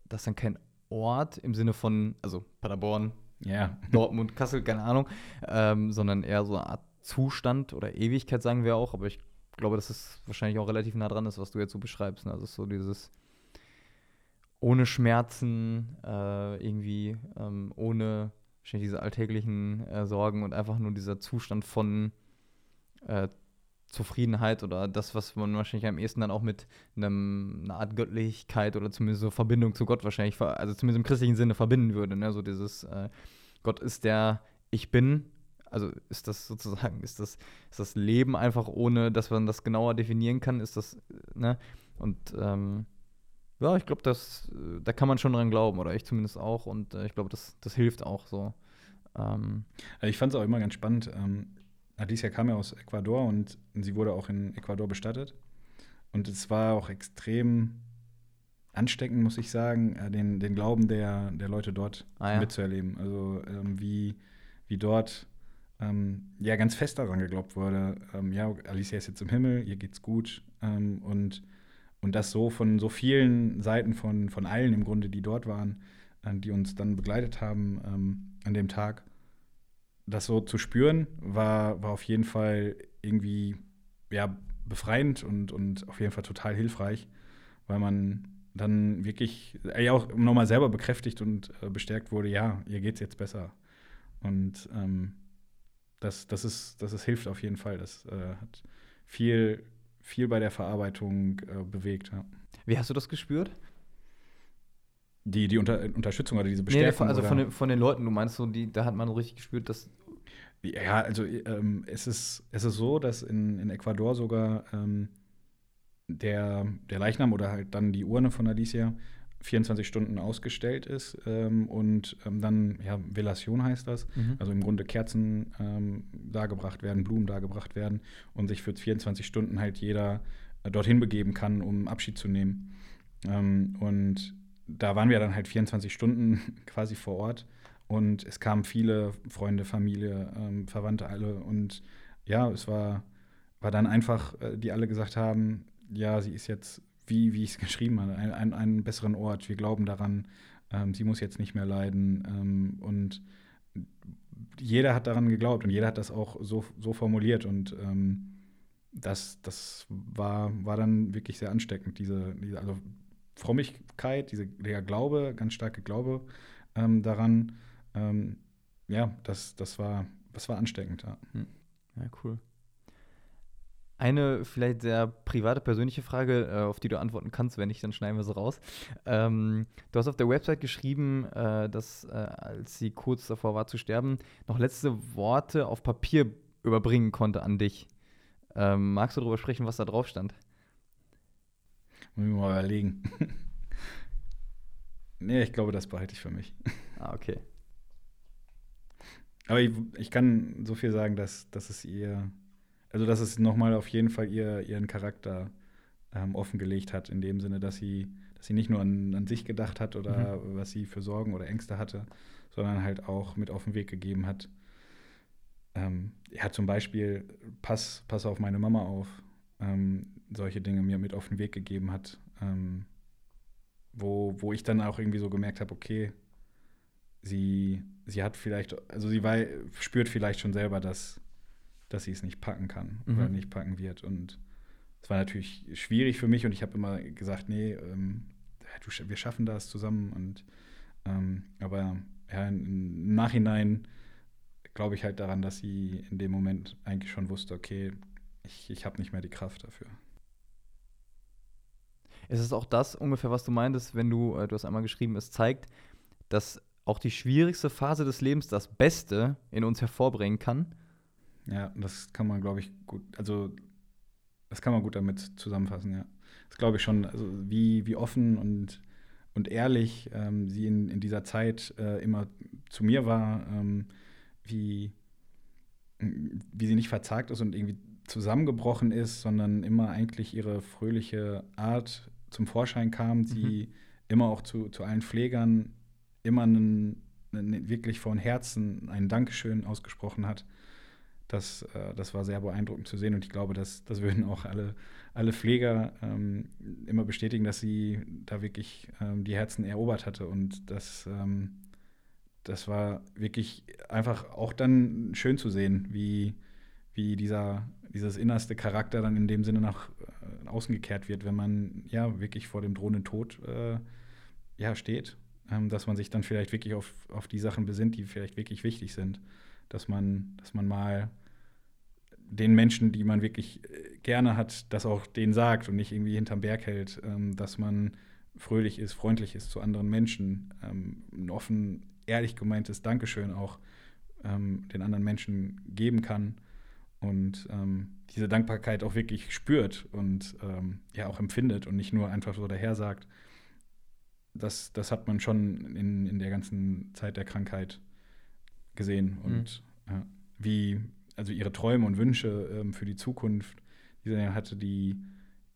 das ist dann kein Ort im Sinne von, also Paderborn, yeah. Dortmund, Kassel, keine Ahnung, ähm, sondern eher so eine Art Zustand oder Ewigkeit, sagen wir auch. Aber ich glaube, dass es wahrscheinlich auch relativ nah dran ist, was du jetzt so beschreibst. Ne? Also so dieses ohne Schmerzen, äh, irgendwie ähm, ohne diese alltäglichen äh, Sorgen und einfach nur dieser Zustand von äh, Zufriedenheit oder das, was man wahrscheinlich am ehesten dann auch mit einem, einer Art Göttlichkeit oder zumindest so Verbindung zu Gott wahrscheinlich, also zumindest im christlichen Sinne verbinden würde. Ne? So dieses äh, Gott ist der Ich Bin. Also ist das sozusagen, ist das, ist das Leben einfach ohne, dass man das genauer definieren kann, ist das, ne? Und ähm, ja, ich glaube, das, da kann man schon dran glauben, oder ich zumindest auch. Und äh, ich glaube, das, das hilft auch so. Ähm. Also ich fand es auch immer ganz spannend. Ähm, Alicia kam ja aus Ecuador und sie wurde auch in Ecuador bestattet. Und es war auch extrem ansteckend, muss ich sagen, äh, den, den Glauben der, der Leute dort ah, ja. mitzuerleben. Also ähm, wie, wie dort ähm, ja ganz fest daran geglaubt wurde, ähm, ja, Alicia ist jetzt im Himmel, ihr geht's gut. Ähm, und, und das so von so vielen Seiten von, von allen im Grunde, die dort waren, äh, die uns dann begleitet haben ähm, an dem Tag das so zu spüren, war, war auf jeden Fall irgendwie ja, befreiend und, und auf jeden Fall total hilfreich, weil man dann wirklich äh, ja auch nochmal selber bekräftigt und äh, bestärkt wurde, ja, ihr geht's jetzt besser. Und ähm, das, das, ist, das ist, hilft auf jeden Fall. Das äh, hat viel, viel bei der Verarbeitung äh, bewegt. Ja. Wie hast du das gespürt? Die, die Unter Unterstützung oder diese Bestärkung? Nee, also von den, von den Leuten, du meinst so, die, da hat man richtig gespürt, dass. Ja, also ähm, es, ist, es ist so, dass in, in Ecuador sogar ähm, der, der Leichnam oder halt dann die Urne von Alicia 24 Stunden ausgestellt ist ähm, und ähm, dann, ja, Velation heißt das, mhm. also im Grunde Kerzen ähm, dargebracht werden, Blumen dargebracht werden und sich für 24 Stunden halt jeder äh, dorthin begeben kann, um Abschied zu nehmen. Ähm, und da waren wir dann halt 24 Stunden quasi vor Ort und es kamen viele Freunde, Familie, ähm, Verwandte alle und ja, es war, war dann einfach, äh, die alle gesagt haben, ja, sie ist jetzt, wie, wie ich es geschrieben habe, an ein, einen besseren Ort, wir glauben daran, ähm, sie muss jetzt nicht mehr leiden ähm, und jeder hat daran geglaubt und jeder hat das auch so, so formuliert und ähm, das, das war, war dann wirklich sehr ansteckend, diese, diese also Frömmigkeit, diese, der Glaube, ganz starke Glaube ähm, daran, ähm, ja, das, das, war, das war ansteckend. Ja. Hm. ja, cool. Eine vielleicht sehr private, persönliche Frage, äh, auf die du antworten kannst, wenn nicht, dann schneiden wir sie raus. Ähm, du hast auf der Website geschrieben, äh, dass äh, als sie kurz davor war zu sterben, noch letzte Worte auf Papier überbringen konnte an dich. Ähm, magst du darüber sprechen, was da drauf stand? Muss ich mal überlegen. nee, ich glaube, das behalte ich für mich. Ah, okay. Aber ich, ich kann so viel sagen, dass, dass es ihr, also dass es nochmal auf jeden Fall ihr, ihren Charakter ähm, offengelegt hat, in dem Sinne, dass sie, dass sie nicht nur an, an sich gedacht hat oder mhm. was sie für Sorgen oder Ängste hatte, sondern halt auch mit auf den Weg gegeben hat. Ähm, er hat zum Beispiel, pass, pass auf meine Mama auf, ähm, solche Dinge mir mit auf den Weg gegeben hat, ähm, wo, wo ich dann auch irgendwie so gemerkt habe, okay, sie, sie hat vielleicht, also sie war, spürt vielleicht schon selber, dass, dass sie es nicht packen kann mhm. oder nicht packen wird. Und es war natürlich schwierig für mich und ich habe immer gesagt, nee, ähm, du, wir schaffen das zusammen. Und ähm, aber ja, im Nachhinein glaube ich halt daran, dass sie in dem Moment eigentlich schon wusste, okay, ich, ich habe nicht mehr die Kraft dafür. Ist es auch das ungefähr, was du meintest, wenn du, äh, du hast einmal geschrieben, es zeigt, dass auch die schwierigste Phase des Lebens das Beste in uns hervorbringen kann. Ja, das kann man, glaube ich, gut, also das kann man gut damit zusammenfassen, ja. Das glaube ich schon, also wie, wie offen und, und ehrlich ähm, sie in, in dieser Zeit äh, immer zu mir war, ähm, wie, wie sie nicht verzagt ist und irgendwie zusammengebrochen ist, sondern immer eigentlich ihre fröhliche Art zum Vorschein kam. Sie mhm. immer auch zu, zu allen Pflegern immer einen, einen, wirklich von Herzen ein Dankeschön ausgesprochen hat. Das, äh, das war sehr beeindruckend zu sehen und ich glaube, dass das würden auch alle, alle Pfleger ähm, immer bestätigen, dass sie da wirklich ähm, die Herzen erobert hatte und das, ähm, das war wirklich einfach auch dann schön zu sehen, wie, wie dieser, dieses innerste Charakter dann in dem Sinne nach äh, außen gekehrt wird, wenn man ja wirklich vor dem drohenden Tod äh, ja, steht. Ähm, dass man sich dann vielleicht wirklich auf, auf die Sachen besinnt, die vielleicht wirklich wichtig sind. Dass man, dass man mal den Menschen, die man wirklich äh, gerne hat, das auch denen sagt und nicht irgendwie hinterm Berg hält, ähm, dass man fröhlich ist, freundlich ist zu anderen Menschen, ähm, ein offen, ehrlich gemeintes Dankeschön auch ähm, den anderen Menschen geben kann und ähm, diese Dankbarkeit auch wirklich spürt und ähm, ja auch empfindet und nicht nur einfach so daher sagt. Das, das hat man schon in, in der ganzen Zeit der Krankheit gesehen und mhm. ja, wie, also ihre Träume und Wünsche ähm, für die Zukunft, die sie hatte, die,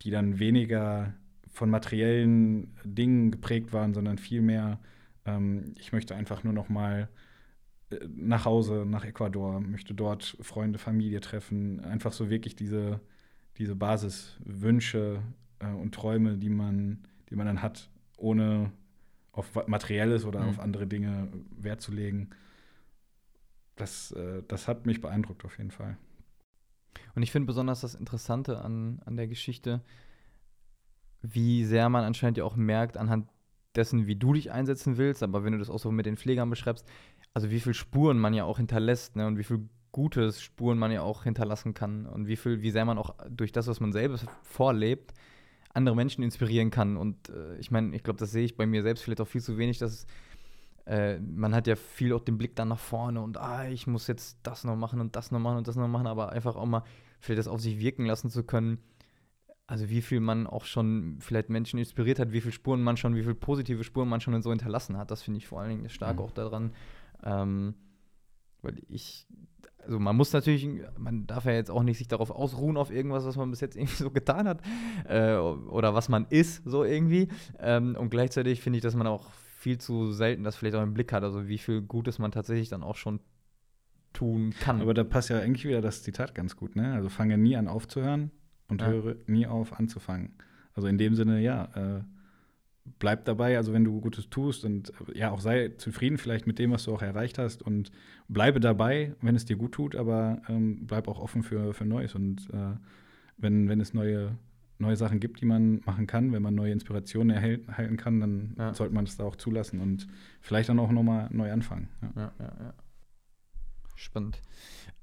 die dann weniger von materiellen Dingen geprägt waren, sondern vielmehr, ähm, ich möchte einfach nur noch mal äh, nach Hause, nach Ecuador, möchte dort Freunde, Familie treffen, einfach so wirklich diese, diese Basiswünsche äh, und Träume, die man, die man dann hat, ohne auf Materielles oder mhm. auf andere Dinge Wert zu legen. Das, äh, das hat mich beeindruckt auf jeden Fall. Und ich finde besonders das Interessante an, an der Geschichte, wie sehr man anscheinend ja auch merkt, anhand dessen, wie du dich einsetzen willst, aber wenn du das auch so mit den Pflegern beschreibst, also wie viele Spuren man ja auch hinterlässt, ne, und wie viel Gutes Spuren man ja auch hinterlassen kann und wie viel, wie sehr man auch durch das, was man selbst vorlebt, andere Menschen inspirieren kann. Und äh, ich meine, ich glaube, das sehe ich bei mir selbst vielleicht auch viel zu wenig, dass äh, man hat ja viel auch den Blick dann nach vorne und ah, ich muss jetzt das noch machen und das noch machen und das noch machen, aber einfach auch mal vielleicht das auf sich wirken lassen zu können also wie viel man auch schon vielleicht Menschen inspiriert hat, wie viele Spuren man schon, wie viele positive Spuren man schon so hinterlassen hat. Das finde ich vor allen Dingen stark mhm. auch daran. Ähm, weil ich, also man muss natürlich, man darf ja jetzt auch nicht sich darauf ausruhen auf irgendwas, was man bis jetzt irgendwie so getan hat äh, oder was man ist, so irgendwie. Ähm, und gleichzeitig finde ich, dass man auch viel zu selten das vielleicht auch im Blick hat, also wie viel Gutes man tatsächlich dann auch schon tun kann. Aber da passt ja eigentlich wieder das Zitat ganz gut, ne? Also fange nie an aufzuhören, und ja. höre nie auf anzufangen. Also in dem Sinne, ja, äh, bleib dabei, also wenn du Gutes tust und ja, auch sei zufrieden vielleicht mit dem, was du auch erreicht hast und bleibe dabei, wenn es dir gut tut, aber ähm, bleib auch offen für, für Neues und äh, wenn, wenn es neue, neue Sachen gibt, die man machen kann, wenn man neue Inspirationen erhält, erhalten kann, dann ja. sollte man das da auch zulassen und vielleicht dann auch nochmal neu anfangen. Ja. Ja, ja, Spannend.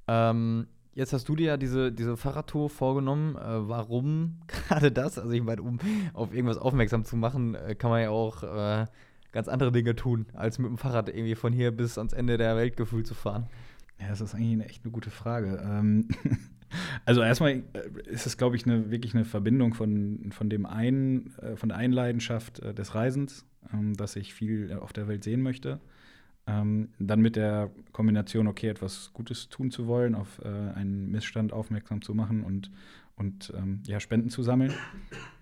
Ähm, Jetzt hast du dir ja diese, diese Fahrradtour vorgenommen. Äh, warum gerade das? Also ich meine, um auf irgendwas aufmerksam zu machen, äh, kann man ja auch äh, ganz andere Dinge tun, als mit dem Fahrrad irgendwie von hier bis ans Ende der Welt gefühlt zu fahren. Ja, das ist eigentlich eine, echt eine gute Frage. Ähm, also erstmal äh, ist es, glaube ich, eine, wirklich eine Verbindung von, von dem einen, äh, von der einen Leidenschaft äh, des Reisens, ähm, dass ich viel auf der Welt sehen möchte ähm, dann mit der Kombination, okay, etwas Gutes tun zu wollen, auf äh, einen Missstand aufmerksam zu machen und, und ähm, ja, Spenden zu sammeln.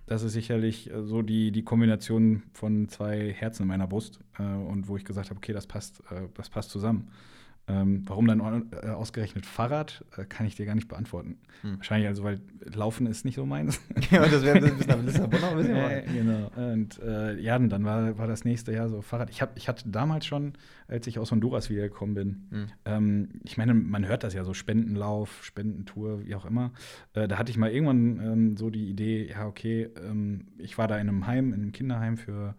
Das ist sicherlich äh, so die, die Kombination von zwei Herzen in meiner Brust äh, und wo ich gesagt habe, okay, das passt, das passt zusammen. Ähm, warum dann äh, ausgerechnet Fahrrad, äh, kann ich dir gar nicht beantworten. Hm. Wahrscheinlich also, weil Laufen ist nicht so meins. ja, das wäre bis nach Lissabon noch ein bisschen äh, Genau. Und äh, ja, dann war, war das nächste Jahr so Fahrrad. Ich, hab, ich hatte damals schon, als ich aus Honduras wiedergekommen bin, hm. ähm, ich meine, man hört das ja so, Spendenlauf, Spendentour, wie auch immer. Äh, da hatte ich mal irgendwann ähm, so die Idee, ja, okay, ähm, ich war da in einem Heim, in einem Kinderheim für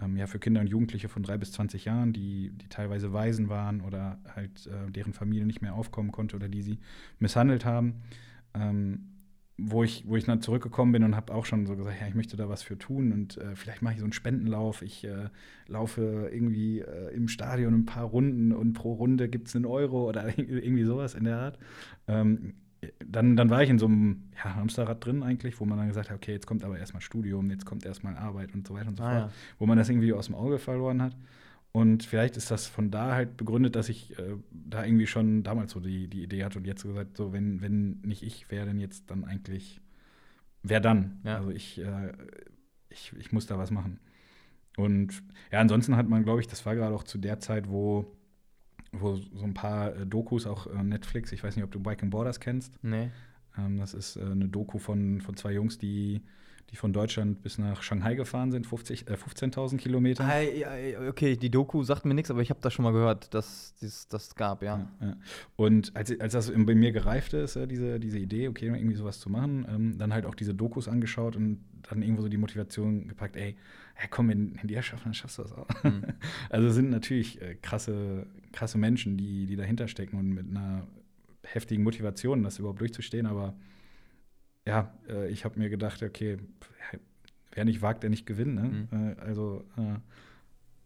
ähm, ja, für Kinder und Jugendliche von drei bis 20 Jahren, die, die teilweise Waisen waren oder halt äh, deren Familie nicht mehr aufkommen konnte oder die sie misshandelt haben. Ähm, wo ich, wo ich dann zurückgekommen bin und habe auch schon so gesagt, ja, ich möchte da was für tun und äh, vielleicht mache ich so einen Spendenlauf. Ich äh, laufe irgendwie äh, im Stadion ein paar Runden und pro Runde gibt es einen Euro oder irgendwie sowas in der Art. Ähm, dann, dann war ich in so einem ja, Hamsterrad drin eigentlich, wo man dann gesagt hat, okay, jetzt kommt aber erstmal Studium, jetzt kommt erstmal Arbeit und so weiter und so ah, fort, ja. wo man das irgendwie aus dem Auge verloren hat. Und vielleicht ist das von da halt begründet, dass ich äh, da irgendwie schon damals so die, die Idee hatte und jetzt gesagt, so, wenn, wenn nicht ich, wer denn jetzt dann eigentlich, wer dann? Ja. Also ich, äh, ich, ich muss da was machen. Und ja, ansonsten hat man, glaube ich, das war gerade auch zu der Zeit, wo wo so ein paar äh, Dokus, auch äh, Netflix, ich weiß nicht, ob du Bike and Borders kennst. Nee. Ähm, das ist äh, eine Doku von, von zwei Jungs, die die von Deutschland bis nach Shanghai gefahren sind, 50, äh, 15.000 Kilometer. Okay, die Doku sagt mir nichts, aber ich habe das schon mal gehört, dass es das gab, ja. Ja, ja. Und als, als das bei mir gereift ist, äh, diese, diese Idee, okay, irgendwie sowas zu machen, ähm, dann halt auch diese Dokus angeschaut und dann irgendwo so die Motivation gepackt, ey, ja, komm, wenn, wenn die das schaffen, dann schaffst du das auch. Mhm. Also sind natürlich äh, krasse, krasse Menschen, die, die dahinter stecken und mit einer heftigen Motivation, das überhaupt durchzustehen, aber ja, äh, ich habe mir gedacht, okay, wer nicht wagt, der nicht gewinnt. Ne? Mhm. Äh, also äh,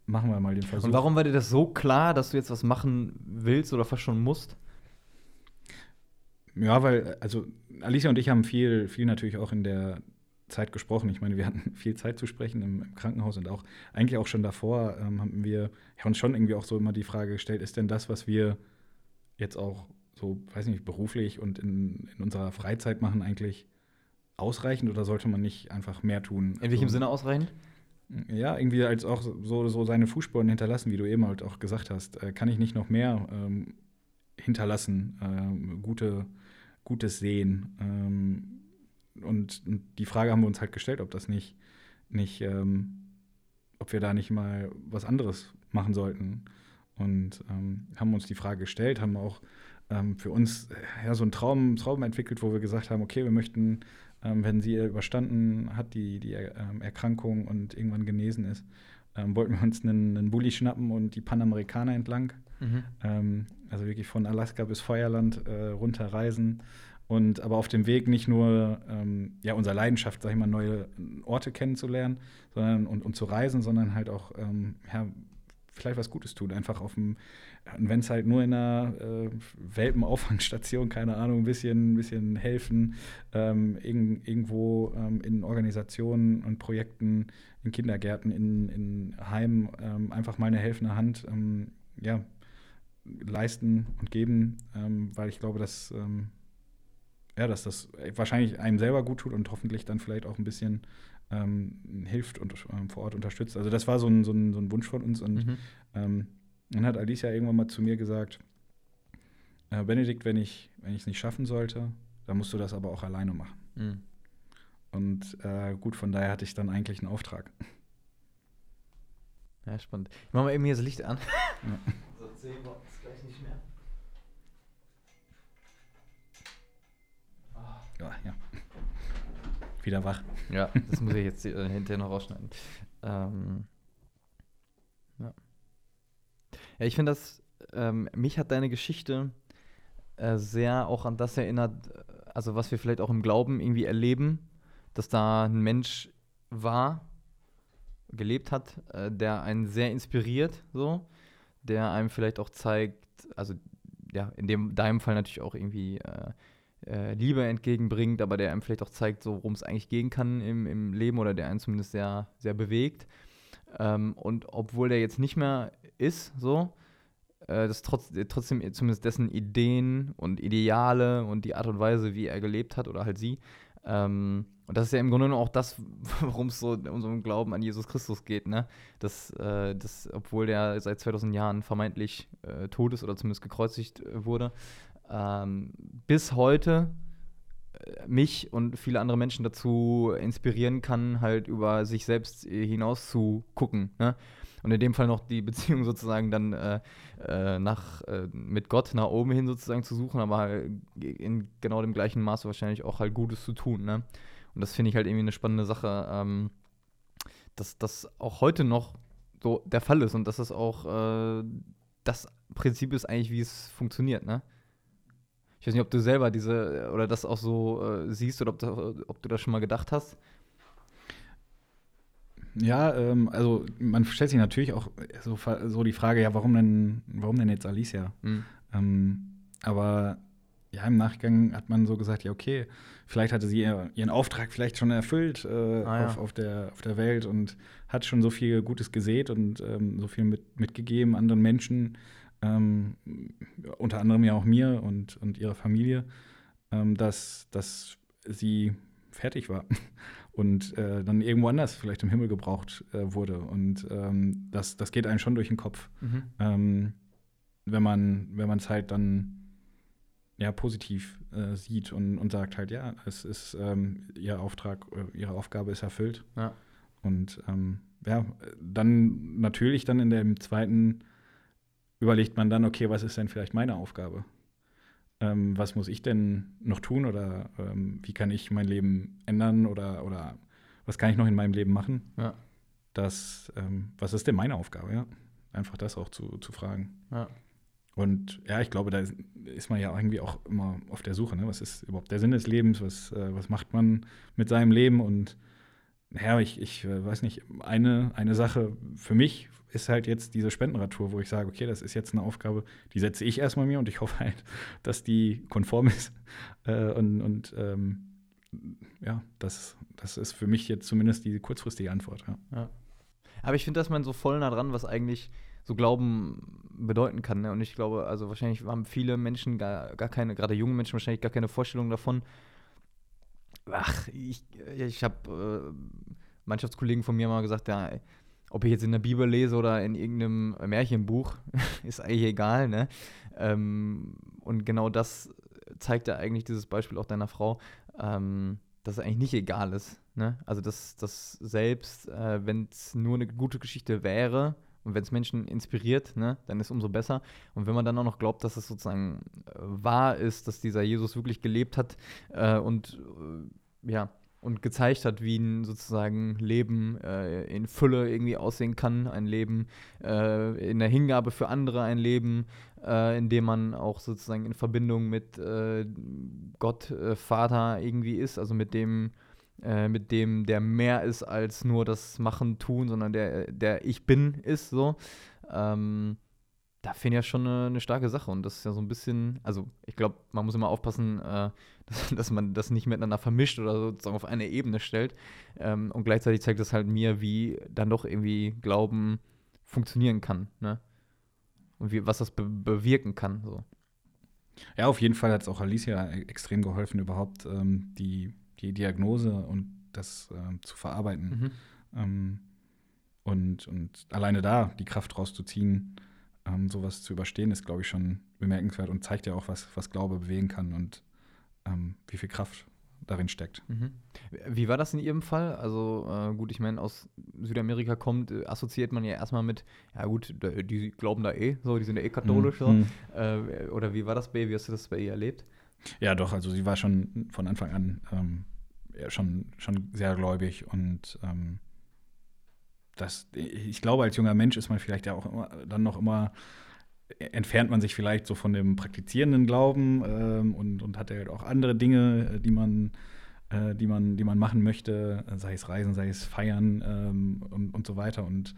machen wir mal den Versuch. Und warum war dir das so klar, dass du jetzt was machen willst oder fast schon musst? Ja, weil, also Alicia und ich haben viel, viel natürlich auch in der Zeit gesprochen. Ich meine, wir hatten viel Zeit zu sprechen im, im Krankenhaus und auch eigentlich auch schon davor ähm, haben wir ja, uns schon irgendwie auch so immer die Frage gestellt, ist denn das, was wir jetzt auch so, weiß nicht, beruflich und in, in unserer Freizeit machen, eigentlich ausreichend oder sollte man nicht einfach mehr tun? In welchem also, Sinne ausreichend? Ja, irgendwie als auch so, so seine Fußspuren hinterlassen, wie du eben halt auch gesagt hast. Äh, kann ich nicht noch mehr ähm, hinterlassen, ähm, gute, gutes Sehen? Ähm, und, und, die Frage haben wir uns halt gestellt, ob das nicht, nicht ähm, ob wir da nicht mal was anderes machen sollten. Und ähm, haben uns die Frage gestellt, haben auch ähm, für uns äh, ja, so einen Traum, Traum entwickelt, wo wir gesagt haben, okay, wir möchten ähm, wenn sie überstanden hat, die, die ähm, Erkrankung und irgendwann genesen ist, ähm, wollten wir uns einen, einen Bulli schnappen und die Panamerikaner entlang. Mhm. Ähm, also wirklich von Alaska bis Feuerland äh, runterreisen. Und aber auf dem Weg nicht nur ähm, ja, unsere Leidenschaft, sag ich mal, neue Orte kennenzulernen sondern, und, und zu reisen, sondern halt auch ähm, ja, vielleicht was Gutes tun. Einfach auf dem, wenn es halt nur in einer äh, Welpenauffangstation, keine Ahnung, ein bisschen, ein bisschen helfen, ähm, irg irgendwo ähm, in Organisationen und Projekten, in Kindergärten, in, in Heimen ähm, einfach mal eine helfende Hand ähm, ja, leisten und geben, ähm, weil ich glaube, dass, ähm, ja, dass das wahrscheinlich einem selber gut tut und hoffentlich dann vielleicht auch ein bisschen ähm, hilft und ähm, vor Ort unterstützt. Also das war so ein, so ein, so ein Wunsch von uns. Und mhm. ähm, dann hat Alicia irgendwann mal zu mir gesagt, äh, Benedikt, wenn ich wenn es nicht schaffen sollte, dann musst du das aber auch alleine machen. Mhm. Und äh, gut, von daher hatte ich dann eigentlich einen Auftrag. Ja, spannend. Ich mache mal eben hier das Licht an. Ja. Sonst sehen wir uns gleich nicht mehr. Ja, ja wieder wach. Ja, das muss ich jetzt äh, hinterher noch rausschneiden. Ähm, ja. ja, ich finde das, ähm, mich hat deine Geschichte äh, sehr auch an das erinnert, also was wir vielleicht auch im Glauben irgendwie erleben, dass da ein Mensch war, gelebt hat, äh, der einen sehr inspiriert, so, der einem vielleicht auch zeigt, also ja, in dem deinem Fall natürlich auch irgendwie äh, äh, Liebe entgegenbringt, aber der einem vielleicht auch zeigt, so, worum es eigentlich gehen kann im, im Leben oder der einen zumindest sehr, sehr bewegt. Ähm, und obwohl der jetzt nicht mehr ist, so, äh, das trotz, trotzdem zumindest dessen Ideen und Ideale und die Art und Weise, wie er gelebt hat oder halt sie, ähm, und das ist ja im Grunde auch das, worum es so in unserem Glauben an Jesus Christus geht, ne? Dass, äh, dass obwohl der seit 2000 Jahren vermeintlich äh, tot ist oder zumindest gekreuzigt äh, wurde, ähm, bis heute äh, mich und viele andere Menschen dazu inspirieren kann, halt über sich selbst hinaus zu gucken. Ne? Und in dem Fall noch die Beziehung sozusagen dann äh, äh, nach, äh, mit Gott nach oben hin sozusagen zu suchen, aber halt in genau dem gleichen Maße wahrscheinlich auch halt Gutes zu tun. Ne? Und das finde ich halt irgendwie eine spannende Sache, ähm, dass das auch heute noch so der Fall ist und dass das auch äh, das Prinzip ist eigentlich, wie es funktioniert. Ne? Ich weiß nicht, ob du selber diese oder das auch so äh, siehst oder ob, da, ob du das schon mal gedacht hast. Ja, ähm, also man stellt sich natürlich auch so, so, die Frage, ja, warum denn, warum denn jetzt Alicia? Mhm. Ähm, aber ja, im Nachgang hat man so gesagt, ja, okay, vielleicht hatte sie ihren Auftrag vielleicht schon erfüllt äh, ah, ja. auf, auf, der, auf der Welt und hat schon so viel Gutes gesät und ähm, so viel mit, mitgegeben anderen Menschen ähm, unter anderem ja auch mir und, und ihrer Familie, ähm, dass, dass sie fertig war und äh, dann irgendwo anders vielleicht im Himmel gebraucht äh, wurde. Und ähm, das, das geht einem schon durch den Kopf, mhm. Ähm, wenn man wenn es halt dann ja, positiv äh, sieht und, und sagt halt, ja, es ist ähm, ihr Auftrag, äh, ihre Aufgabe ist erfüllt. Ja. Und ähm, ja, dann natürlich dann in dem zweiten überlegt man dann, okay, was ist denn vielleicht meine Aufgabe? Ähm, was muss ich denn noch tun oder ähm, wie kann ich mein Leben ändern oder, oder was kann ich noch in meinem Leben machen? Ja. Das, ähm, was ist denn meine Aufgabe? Ja, einfach das auch zu, zu fragen. Ja. Und ja, ich glaube, da ist, ist man ja irgendwie auch immer auf der Suche. Ne? Was ist überhaupt der Sinn des Lebens? Was, äh, was macht man mit seinem Leben? Und naja, ich, ich äh, weiß nicht, eine, eine Sache für mich ist halt jetzt diese Spendenradtour, wo ich sage, okay, das ist jetzt eine Aufgabe, die setze ich erstmal mir und ich hoffe halt, dass die konform ist. Äh, und und ähm, ja, das, das ist für mich jetzt zumindest die kurzfristige Antwort. Ja. Ja. Aber ich finde, dass man so voll nah dran, was eigentlich so Glauben bedeuten kann. Ne? Und ich glaube, also wahrscheinlich haben viele Menschen gar, gar keine, gerade junge Menschen wahrscheinlich gar keine Vorstellung davon. Ach, ich, ich habe äh, Mannschaftskollegen von mir mal gesagt, ja, ob ich jetzt in der Bibel lese oder in irgendeinem Märchenbuch, ist eigentlich egal, ne? Ähm, und genau das zeigt ja eigentlich dieses Beispiel auch deiner Frau, ähm, dass es eigentlich nicht egal ist. Ne? Also, dass das selbst, äh, wenn es nur eine gute Geschichte wäre, und wenn es Menschen inspiriert, ne, dann ist umso besser. Und wenn man dann auch noch glaubt, dass es sozusagen äh, wahr ist, dass dieser Jesus wirklich gelebt hat äh, und äh, ja, und gezeigt hat, wie ein sozusagen Leben äh, in Fülle irgendwie aussehen kann, ein Leben äh, in der Hingabe für andere, ein Leben, äh, in dem man auch sozusagen in Verbindung mit äh, Gott äh, Vater irgendwie ist, also mit dem, äh, mit dem der mehr ist als nur das Machen, Tun, sondern der, der Ich Bin ist so. Ähm, da finde ich ja schon eine, eine, starke Sache. Und das ist ja so ein bisschen, also ich glaube, man muss immer aufpassen, äh, dass, dass, man das nicht miteinander vermischt oder sozusagen auf eine Ebene stellt. Ähm, und gleichzeitig zeigt das halt mir, wie dann doch irgendwie Glauben funktionieren kann. Ne? Und wie, was das be bewirken kann. So. Ja, auf jeden Fall hat es auch Alicia extrem geholfen, überhaupt ähm, die, die Diagnose und das äh, zu verarbeiten. Mhm. Ähm, und, und alleine da die Kraft rauszuziehen ähm, sowas zu überstehen, ist, glaube ich, schon bemerkenswert und zeigt ja auch, was, was Glaube bewegen kann und ähm, wie viel Kraft darin steckt. Mhm. Wie war das in Ihrem Fall? Also äh, gut, ich meine, aus Südamerika kommt, äh, assoziiert man ja erstmal mit, ja gut, die glauben da eh, so, die sind ja eh katholisch. Mhm. So. Äh, oder wie war das bei ihr? Wie hast du das bei ihr erlebt? Ja, doch, also sie war schon von Anfang an ähm, ja, schon, schon sehr gläubig und ähm, das, ich glaube, als junger Mensch ist man vielleicht ja auch immer, dann noch immer, entfernt man sich vielleicht so von dem praktizierenden Glauben ähm, und, und hat ja halt auch andere Dinge, äh, die man, äh, die man, die man machen möchte, sei es Reisen, sei es Feiern ähm, und, und so weiter. Und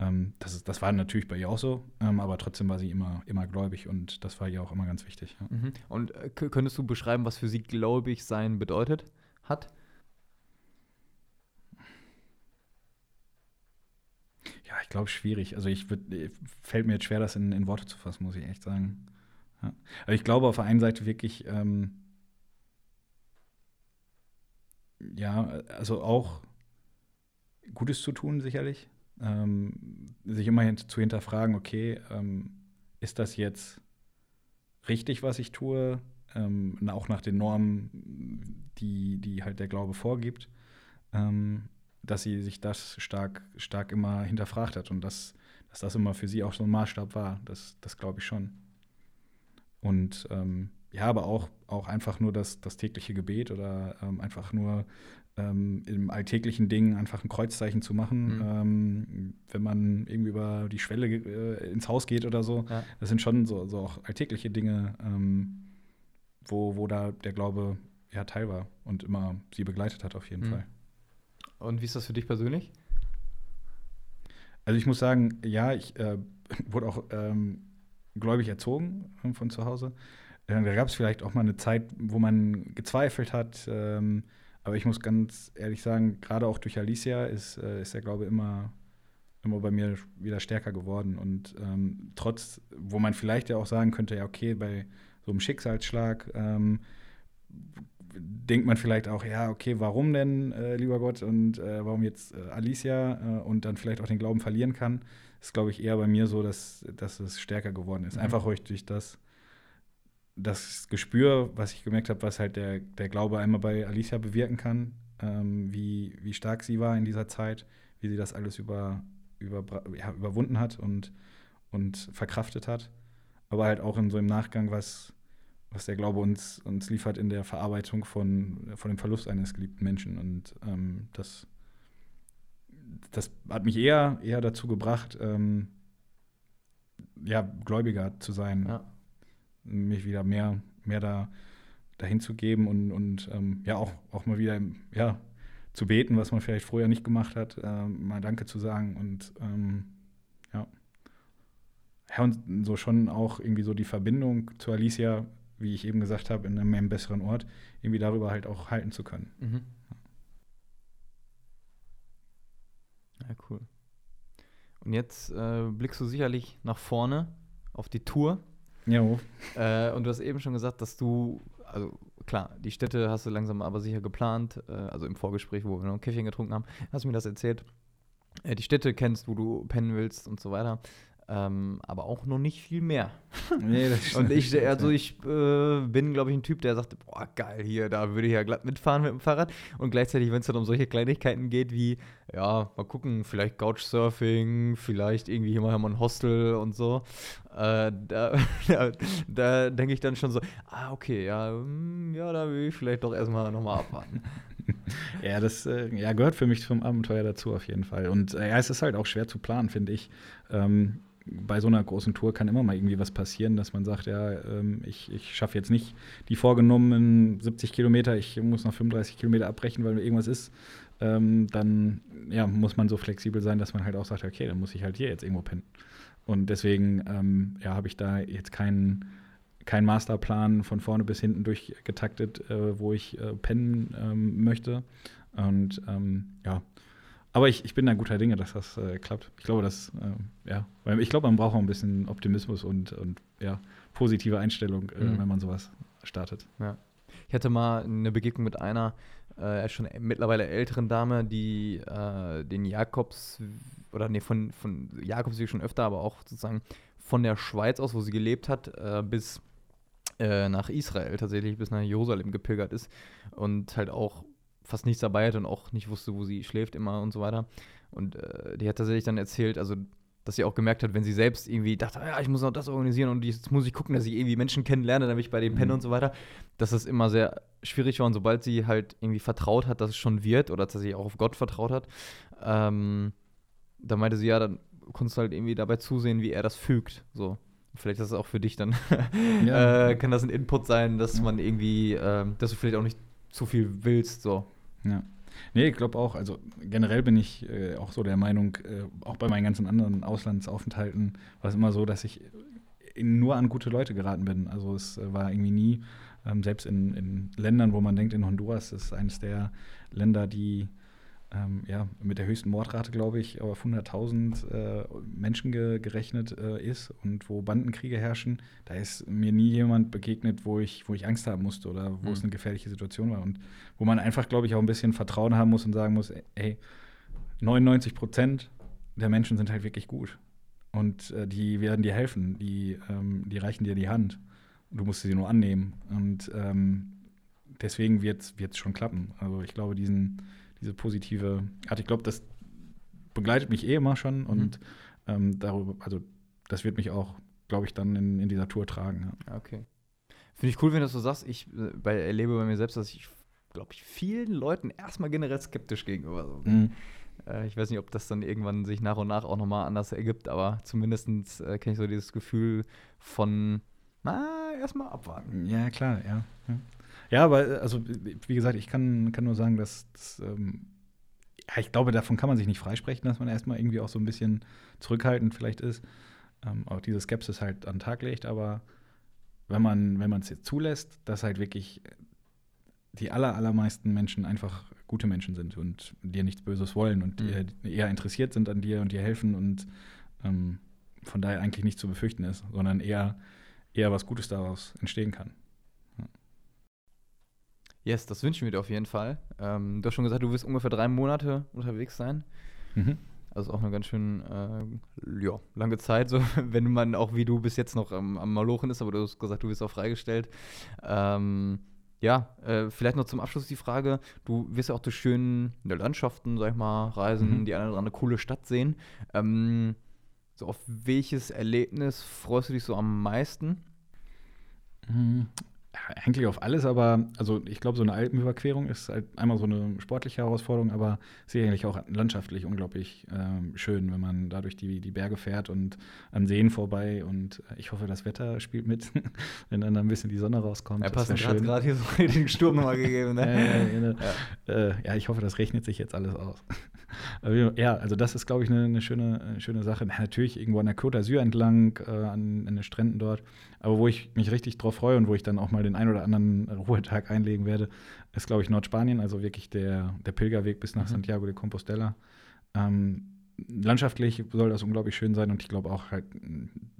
ähm, das, ist, das war natürlich bei ihr auch so, ähm, aber trotzdem war sie immer, immer gläubig und das war ihr auch immer ganz wichtig. Ja. Mhm. Und äh, könntest du beschreiben, was für sie gläubig sein bedeutet hat? Ja, ich glaube, schwierig. Also ich würd, äh, fällt mir jetzt schwer, das in, in Worte zu fassen, muss ich echt sagen. Ja. Aber ich glaube auf der einen Seite wirklich, ähm, ja, also auch Gutes zu tun, sicherlich. Ähm, sich immer zu hinterfragen, okay, ähm, ist das jetzt richtig, was ich tue? Ähm, auch nach den Normen, die, die halt der Glaube vorgibt. Ähm, dass sie sich das stark, stark immer hinterfragt hat und dass, dass das immer für sie auch so ein Maßstab war. Das, das glaube ich schon. Und ähm, ja, aber auch, auch einfach nur das, das tägliche Gebet oder ähm, einfach nur ähm, im alltäglichen Ding einfach ein Kreuzzeichen zu machen, mhm. ähm, wenn man irgendwie über die Schwelle äh, ins Haus geht oder so. Ja. Das sind schon so, so auch alltägliche Dinge, ähm, wo, wo da der Glaube ja Teil war und immer sie begleitet hat auf jeden mhm. Fall. Und wie ist das für dich persönlich? Also ich muss sagen, ja, ich äh, wurde auch ähm, gläubig erzogen von zu Hause. Äh, da gab es vielleicht auch mal eine Zeit, wo man gezweifelt hat. Ähm, aber ich muss ganz ehrlich sagen, gerade auch durch Alicia ist, äh, ist der Glaube immer, immer bei mir wieder stärker geworden. Und ähm, trotz, wo man vielleicht ja auch sagen könnte, ja, okay, bei so einem Schicksalsschlag ähm, denkt man vielleicht auch, ja, okay, warum denn, äh, lieber Gott, und äh, warum jetzt äh, Alicia äh, und dann vielleicht auch den Glauben verlieren kann, ist, glaube ich, eher bei mir so, dass, dass es stärker geworden ist. Mhm. Einfach durch, durch das, das Gespür, was ich gemerkt habe, was halt der, der Glaube einmal bei Alicia bewirken kann, ähm, wie, wie stark sie war in dieser Zeit, wie sie das alles über, über, ja, überwunden hat und, und verkraftet hat. Aber halt auch in so im Nachgang, was, was der Glaube uns, uns liefert in der Verarbeitung von, von dem Verlust eines geliebten Menschen. Und ähm, das, das hat mich eher, eher dazu gebracht, ähm, ja, gläubiger zu sein. Ja. Mich wieder mehr, mehr da dahin zu geben und, und ähm, ja auch, auch mal wieder ja, zu beten, was man vielleicht vorher nicht gemacht hat, äh, mal Danke zu sagen und ähm, ja. Ja, und so schon auch irgendwie so die Verbindung zu Alicia, wie ich eben gesagt habe, in einem, besseren Ort, irgendwie darüber halt auch halten zu können. Mhm. Ja, cool. Und jetzt äh, blickst du sicherlich nach vorne auf die Tour. Ja. Äh, und du hast eben schon gesagt, dass du, also klar, die Städte hast du langsam aber sicher geplant, äh, also im Vorgespräch, wo wir noch ein Käffchen getrunken haben, hast du mir das erzählt. Äh, die Städte kennst, wo du pennen willst und so weiter. Ähm, aber auch noch nicht viel mehr. Nee, das stimmt. Und ich, also ich äh, bin, glaube ich, ein Typ, der sagt, boah, geil, hier, da würde ich ja glatt mitfahren mit dem Fahrrad. Und gleichzeitig, wenn es dann um solche Kleinigkeiten geht wie, ja, mal gucken, vielleicht Couchsurfing, vielleicht irgendwie hier mal ein Hostel und so, äh, da, da, da denke ich dann schon so, ah, okay, ja, hm, ja, da will ich vielleicht doch erstmal nochmal abwarten. ja, das äh, ja, gehört für mich zum Abenteuer dazu auf jeden Fall. Und äh, ja, es ist halt auch schwer zu planen, finde ich. Ähm, bei so einer großen Tour kann immer mal irgendwie was passieren, dass man sagt, ja, ähm, ich, ich schaffe jetzt nicht die vorgenommenen 70 Kilometer, ich muss noch 35 Kilometer abbrechen, weil irgendwas ist. Ähm, dann ja, muss man so flexibel sein, dass man halt auch sagt, okay, dann muss ich halt hier jetzt irgendwo pennen. Und deswegen ähm, ja, habe ich da jetzt keinen kein Masterplan von vorne bis hinten durchgetaktet, äh, wo ich äh, pennen ähm, möchte. Und ähm, ja, aber ich, ich bin da guter Dinge, dass das äh, klappt. Ich glaube, dass, äh, ja, weil ich glaube, man braucht auch ein bisschen Optimismus und, und ja, positive Einstellung, äh, mhm. wenn man sowas startet. Ja. Ich hatte mal eine Begegnung mit einer äh, schon mittlerweile älteren Dame, die äh, den Jakobs, oder nee, von, von Jakobsweg schon öfter, aber auch sozusagen von der Schweiz aus, wo sie gelebt hat, äh, bis nach Israel tatsächlich, bis nach Jerusalem gepilgert ist und halt auch fast nichts dabei hat und auch nicht wusste, wo sie schläft immer und so weiter. Und äh, die hat tatsächlich dann erzählt, also dass sie auch gemerkt hat, wenn sie selbst irgendwie dachte, ja, ich muss noch das organisieren und jetzt muss ich gucken, dass ich irgendwie Menschen kennenlerne, damit ich bei denen penne mhm. und so weiter, dass das immer sehr schwierig war und sobald sie halt irgendwie vertraut hat, dass es schon wird oder dass sie auch auf Gott vertraut hat, ähm, da meinte sie, ja, dann konntest du halt irgendwie dabei zusehen, wie er das fügt, so. Vielleicht ist das auch für dich dann, ja. äh, kann das ein Input sein, dass man irgendwie, äh, dass du vielleicht auch nicht zu viel willst, so. Ja. Nee, ich glaube auch. Also generell bin ich äh, auch so der Meinung, äh, auch bei meinen ganzen anderen Auslandsaufenthalten war es immer so, dass ich nur an gute Leute geraten bin. Also es äh, war irgendwie nie, ähm, selbst in, in, Ländern, wo man denkt, in Honduras ist eines der Länder, die ähm, ja, mit der höchsten Mordrate, glaube ich, auf 100.000 äh, Menschen ge gerechnet äh, ist und wo Bandenkriege herrschen, da ist mir nie jemand begegnet, wo ich, wo ich Angst haben musste oder wo mhm. es eine gefährliche Situation war. Und wo man einfach, glaube ich, auch ein bisschen Vertrauen haben muss und sagen muss, ey, 99 Prozent der Menschen sind halt wirklich gut. Und äh, die werden dir helfen, die, ähm, die reichen dir die Hand. Du musst sie nur annehmen. Und ähm, deswegen wird es schon klappen. Also ich glaube, diesen diese positive Art. Ich glaube, das begleitet mich eh immer schon und mhm. ähm, darüber, also das wird mich auch, glaube ich, dann in, in dieser Tour tragen. Ja. Okay. Finde ich cool, wenn du das so sagst. Ich äh, bei, erlebe bei mir selbst, dass ich, glaube ich, vielen Leuten erstmal generell skeptisch gegenüber so. Mhm. Äh, ich weiß nicht, ob das dann irgendwann sich nach und nach auch nochmal anders ergibt, aber zumindest äh, kenne ich so dieses Gefühl von, na, erstmal abwarten. Ja, klar, ja. ja. Ja, aber also wie gesagt, ich kann, kann nur sagen, dass, dass ähm, ja, ich glaube, davon kann man sich nicht freisprechen, dass man erstmal irgendwie auch so ein bisschen zurückhaltend vielleicht ist, ähm, auch diese Skepsis halt an den Tag legt, aber wenn man wenn es jetzt zulässt, dass halt wirklich die aller, allermeisten Menschen einfach gute Menschen sind und dir nichts Böses wollen und mhm. eher interessiert sind an dir und dir helfen und ähm, von daher eigentlich nicht zu befürchten ist, sondern eher, eher was Gutes daraus entstehen kann. Yes, das wünschen wir dir auf jeden Fall. Ähm, du hast schon gesagt, du wirst ungefähr drei Monate unterwegs sein. Mhm. Also auch eine ganz schön äh, ja, lange Zeit, so wenn man auch wie du bis jetzt noch am, am Malochen ist, aber du hast gesagt, du bist auch freigestellt. Ähm, ja, äh, vielleicht noch zum Abschluss die Frage: Du wirst ja auch durch schöne Landschaften, sag ich mal, reisen, mhm. die eine oder andere coole Stadt sehen. Ähm, so auf welches Erlebnis freust du dich so am meisten? Eigentlich auf alles, aber also ich glaube, so eine Alpenüberquerung ist halt einmal so eine sportliche Herausforderung, aber sicherlich auch landschaftlich unglaublich äh, schön, wenn man da durch die, die Berge fährt und an Seen vorbei und ich hoffe, das Wetter spielt mit, wenn dann ein bisschen die Sonne rauskommt. Ja, passt gerade hier so den Sturm nochmal gegeben. Ne? ja, genau. ja. Äh, ja, ich hoffe, das rechnet sich jetzt alles aus. Ja, also das ist, glaube ich, eine, eine, schöne, eine schöne Sache. Natürlich irgendwo an der Côte d'Azur entlang, äh, an, an den Stränden dort. Aber wo ich mich richtig drauf freue und wo ich dann auch mal den ein oder anderen Ruhetag einlegen werde, ist, glaube ich, Nordspanien, also wirklich der, der Pilgerweg bis nach mhm. Santiago de Compostela. Ähm, landschaftlich soll das unglaublich schön sein und ich glaube auch halt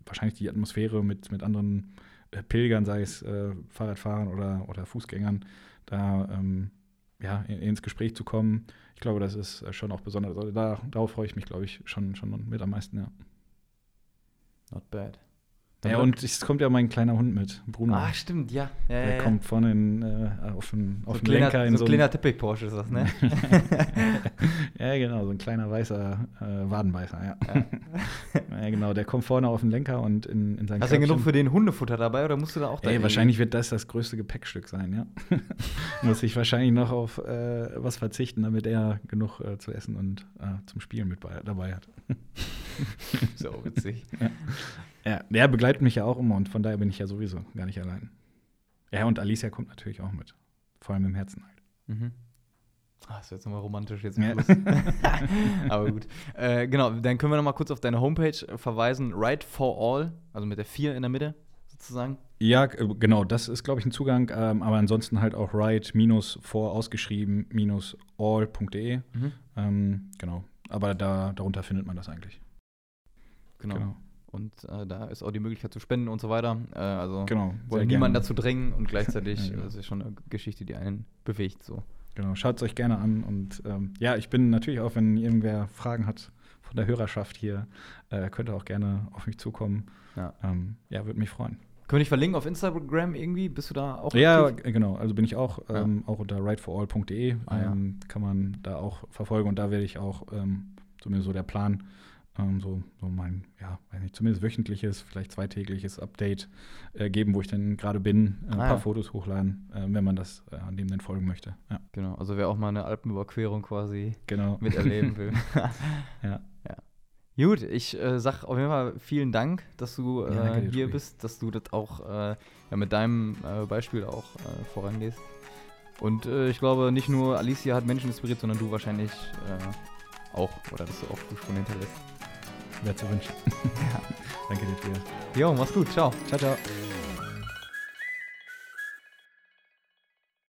wahrscheinlich die Atmosphäre mit, mit anderen äh, Pilgern, sei es äh, Fahrradfahrern oder, oder Fußgängern, da ähm, ja, ins Gespräch zu kommen. Ich glaube, das ist äh, schon auch besonders. Also da, darauf freue ich mich, glaube ich, schon, schon mit am meisten, ja. Not bad. Ja, und es kommt ja mein kleiner Hund mit, Bruno. Ah, stimmt, ja. ja Der ja, kommt vorne in, äh, auf den, auf so den Lenker in so, so ein kleiner Teppich-Porsche ist das, ne? ja, genau, so ein kleiner weißer äh, Wadenbeißer, ja. ja. genau, der kommt vorne auf den Lenker und in, in sein Hast du genug für den Hundefutter dabei oder musst du da auch da Ey, wahrscheinlich wird das das größte Gepäckstück sein, ja. Muss ich wahrscheinlich noch auf äh, was verzichten, damit er genug äh, zu essen und äh, zum Spielen mit bei, dabei hat. so witzig. Ja. Ja, der begleitet mich ja auch immer und von daher bin ich ja sowieso gar nicht allein. Ja, und Alicia kommt natürlich auch mit. Vor allem im Herzen halt. Mhm. Ach, das ist jetzt nochmal romantisch jetzt. Ja. Aber gut. Äh, genau, dann können wir nochmal kurz auf deine Homepage verweisen. Right for All, also mit der 4 in der Mitte sozusagen. Ja, genau, das ist, glaube ich, ein Zugang. Ähm, aber ansonsten halt auch right minus vor ausgeschrieben minus all.de. Mhm. Ähm, genau. Aber da, darunter findet man das eigentlich. Genau. genau. Und äh, da ist auch die Möglichkeit zu spenden und so weiter. Äh, also genau, wollen niemanden dazu drängen und gleichzeitig, ja, genau. das ist schon eine Geschichte, die einen bewegt. So. Genau, schaut es euch gerne an. Und ähm, ja, ich bin natürlich auch, wenn irgendwer Fragen hat von der Hörerschaft hier, äh, könnt ihr auch gerne auf mich zukommen. Ja, ähm, ja würde mich freuen. Können wir dich verlinken auf Instagram irgendwie? Bist du da auch Ja, aktiv? genau. Also bin ich auch, ähm, auch unter rightforall.de. Ah, ja. Ähm, kann man da auch verfolgen und da werde ich auch, ähm, zumindest so der Plan, ähm, so, so mein, ja, weiß nicht, zumindest wöchentliches, vielleicht zweitägliches Update äh, geben, wo ich dann gerade bin, äh, ein ah, paar ja. Fotos hochladen, äh, wenn man das äh, an dem dann folgen möchte. Ja. Genau, also wer auch mal eine Alpenüberquerung quasi genau. miterleben will. ja. ja. Gut, ich äh, sag auf jeden Fall vielen Dank, dass du ja, äh, hier bist, dass du das auch äh, ja, mit deinem äh, Beispiel auch äh, vorangehst. Und äh, ich glaube, nicht nur Alicia hat Menschen inspiriert, sondern du wahrscheinlich auch, oder dass du auch von hinterlässt wäre zu wünschen. ja. Danke dir, Tobias. Jo, mach's gut. Ciao. Ciao, ciao.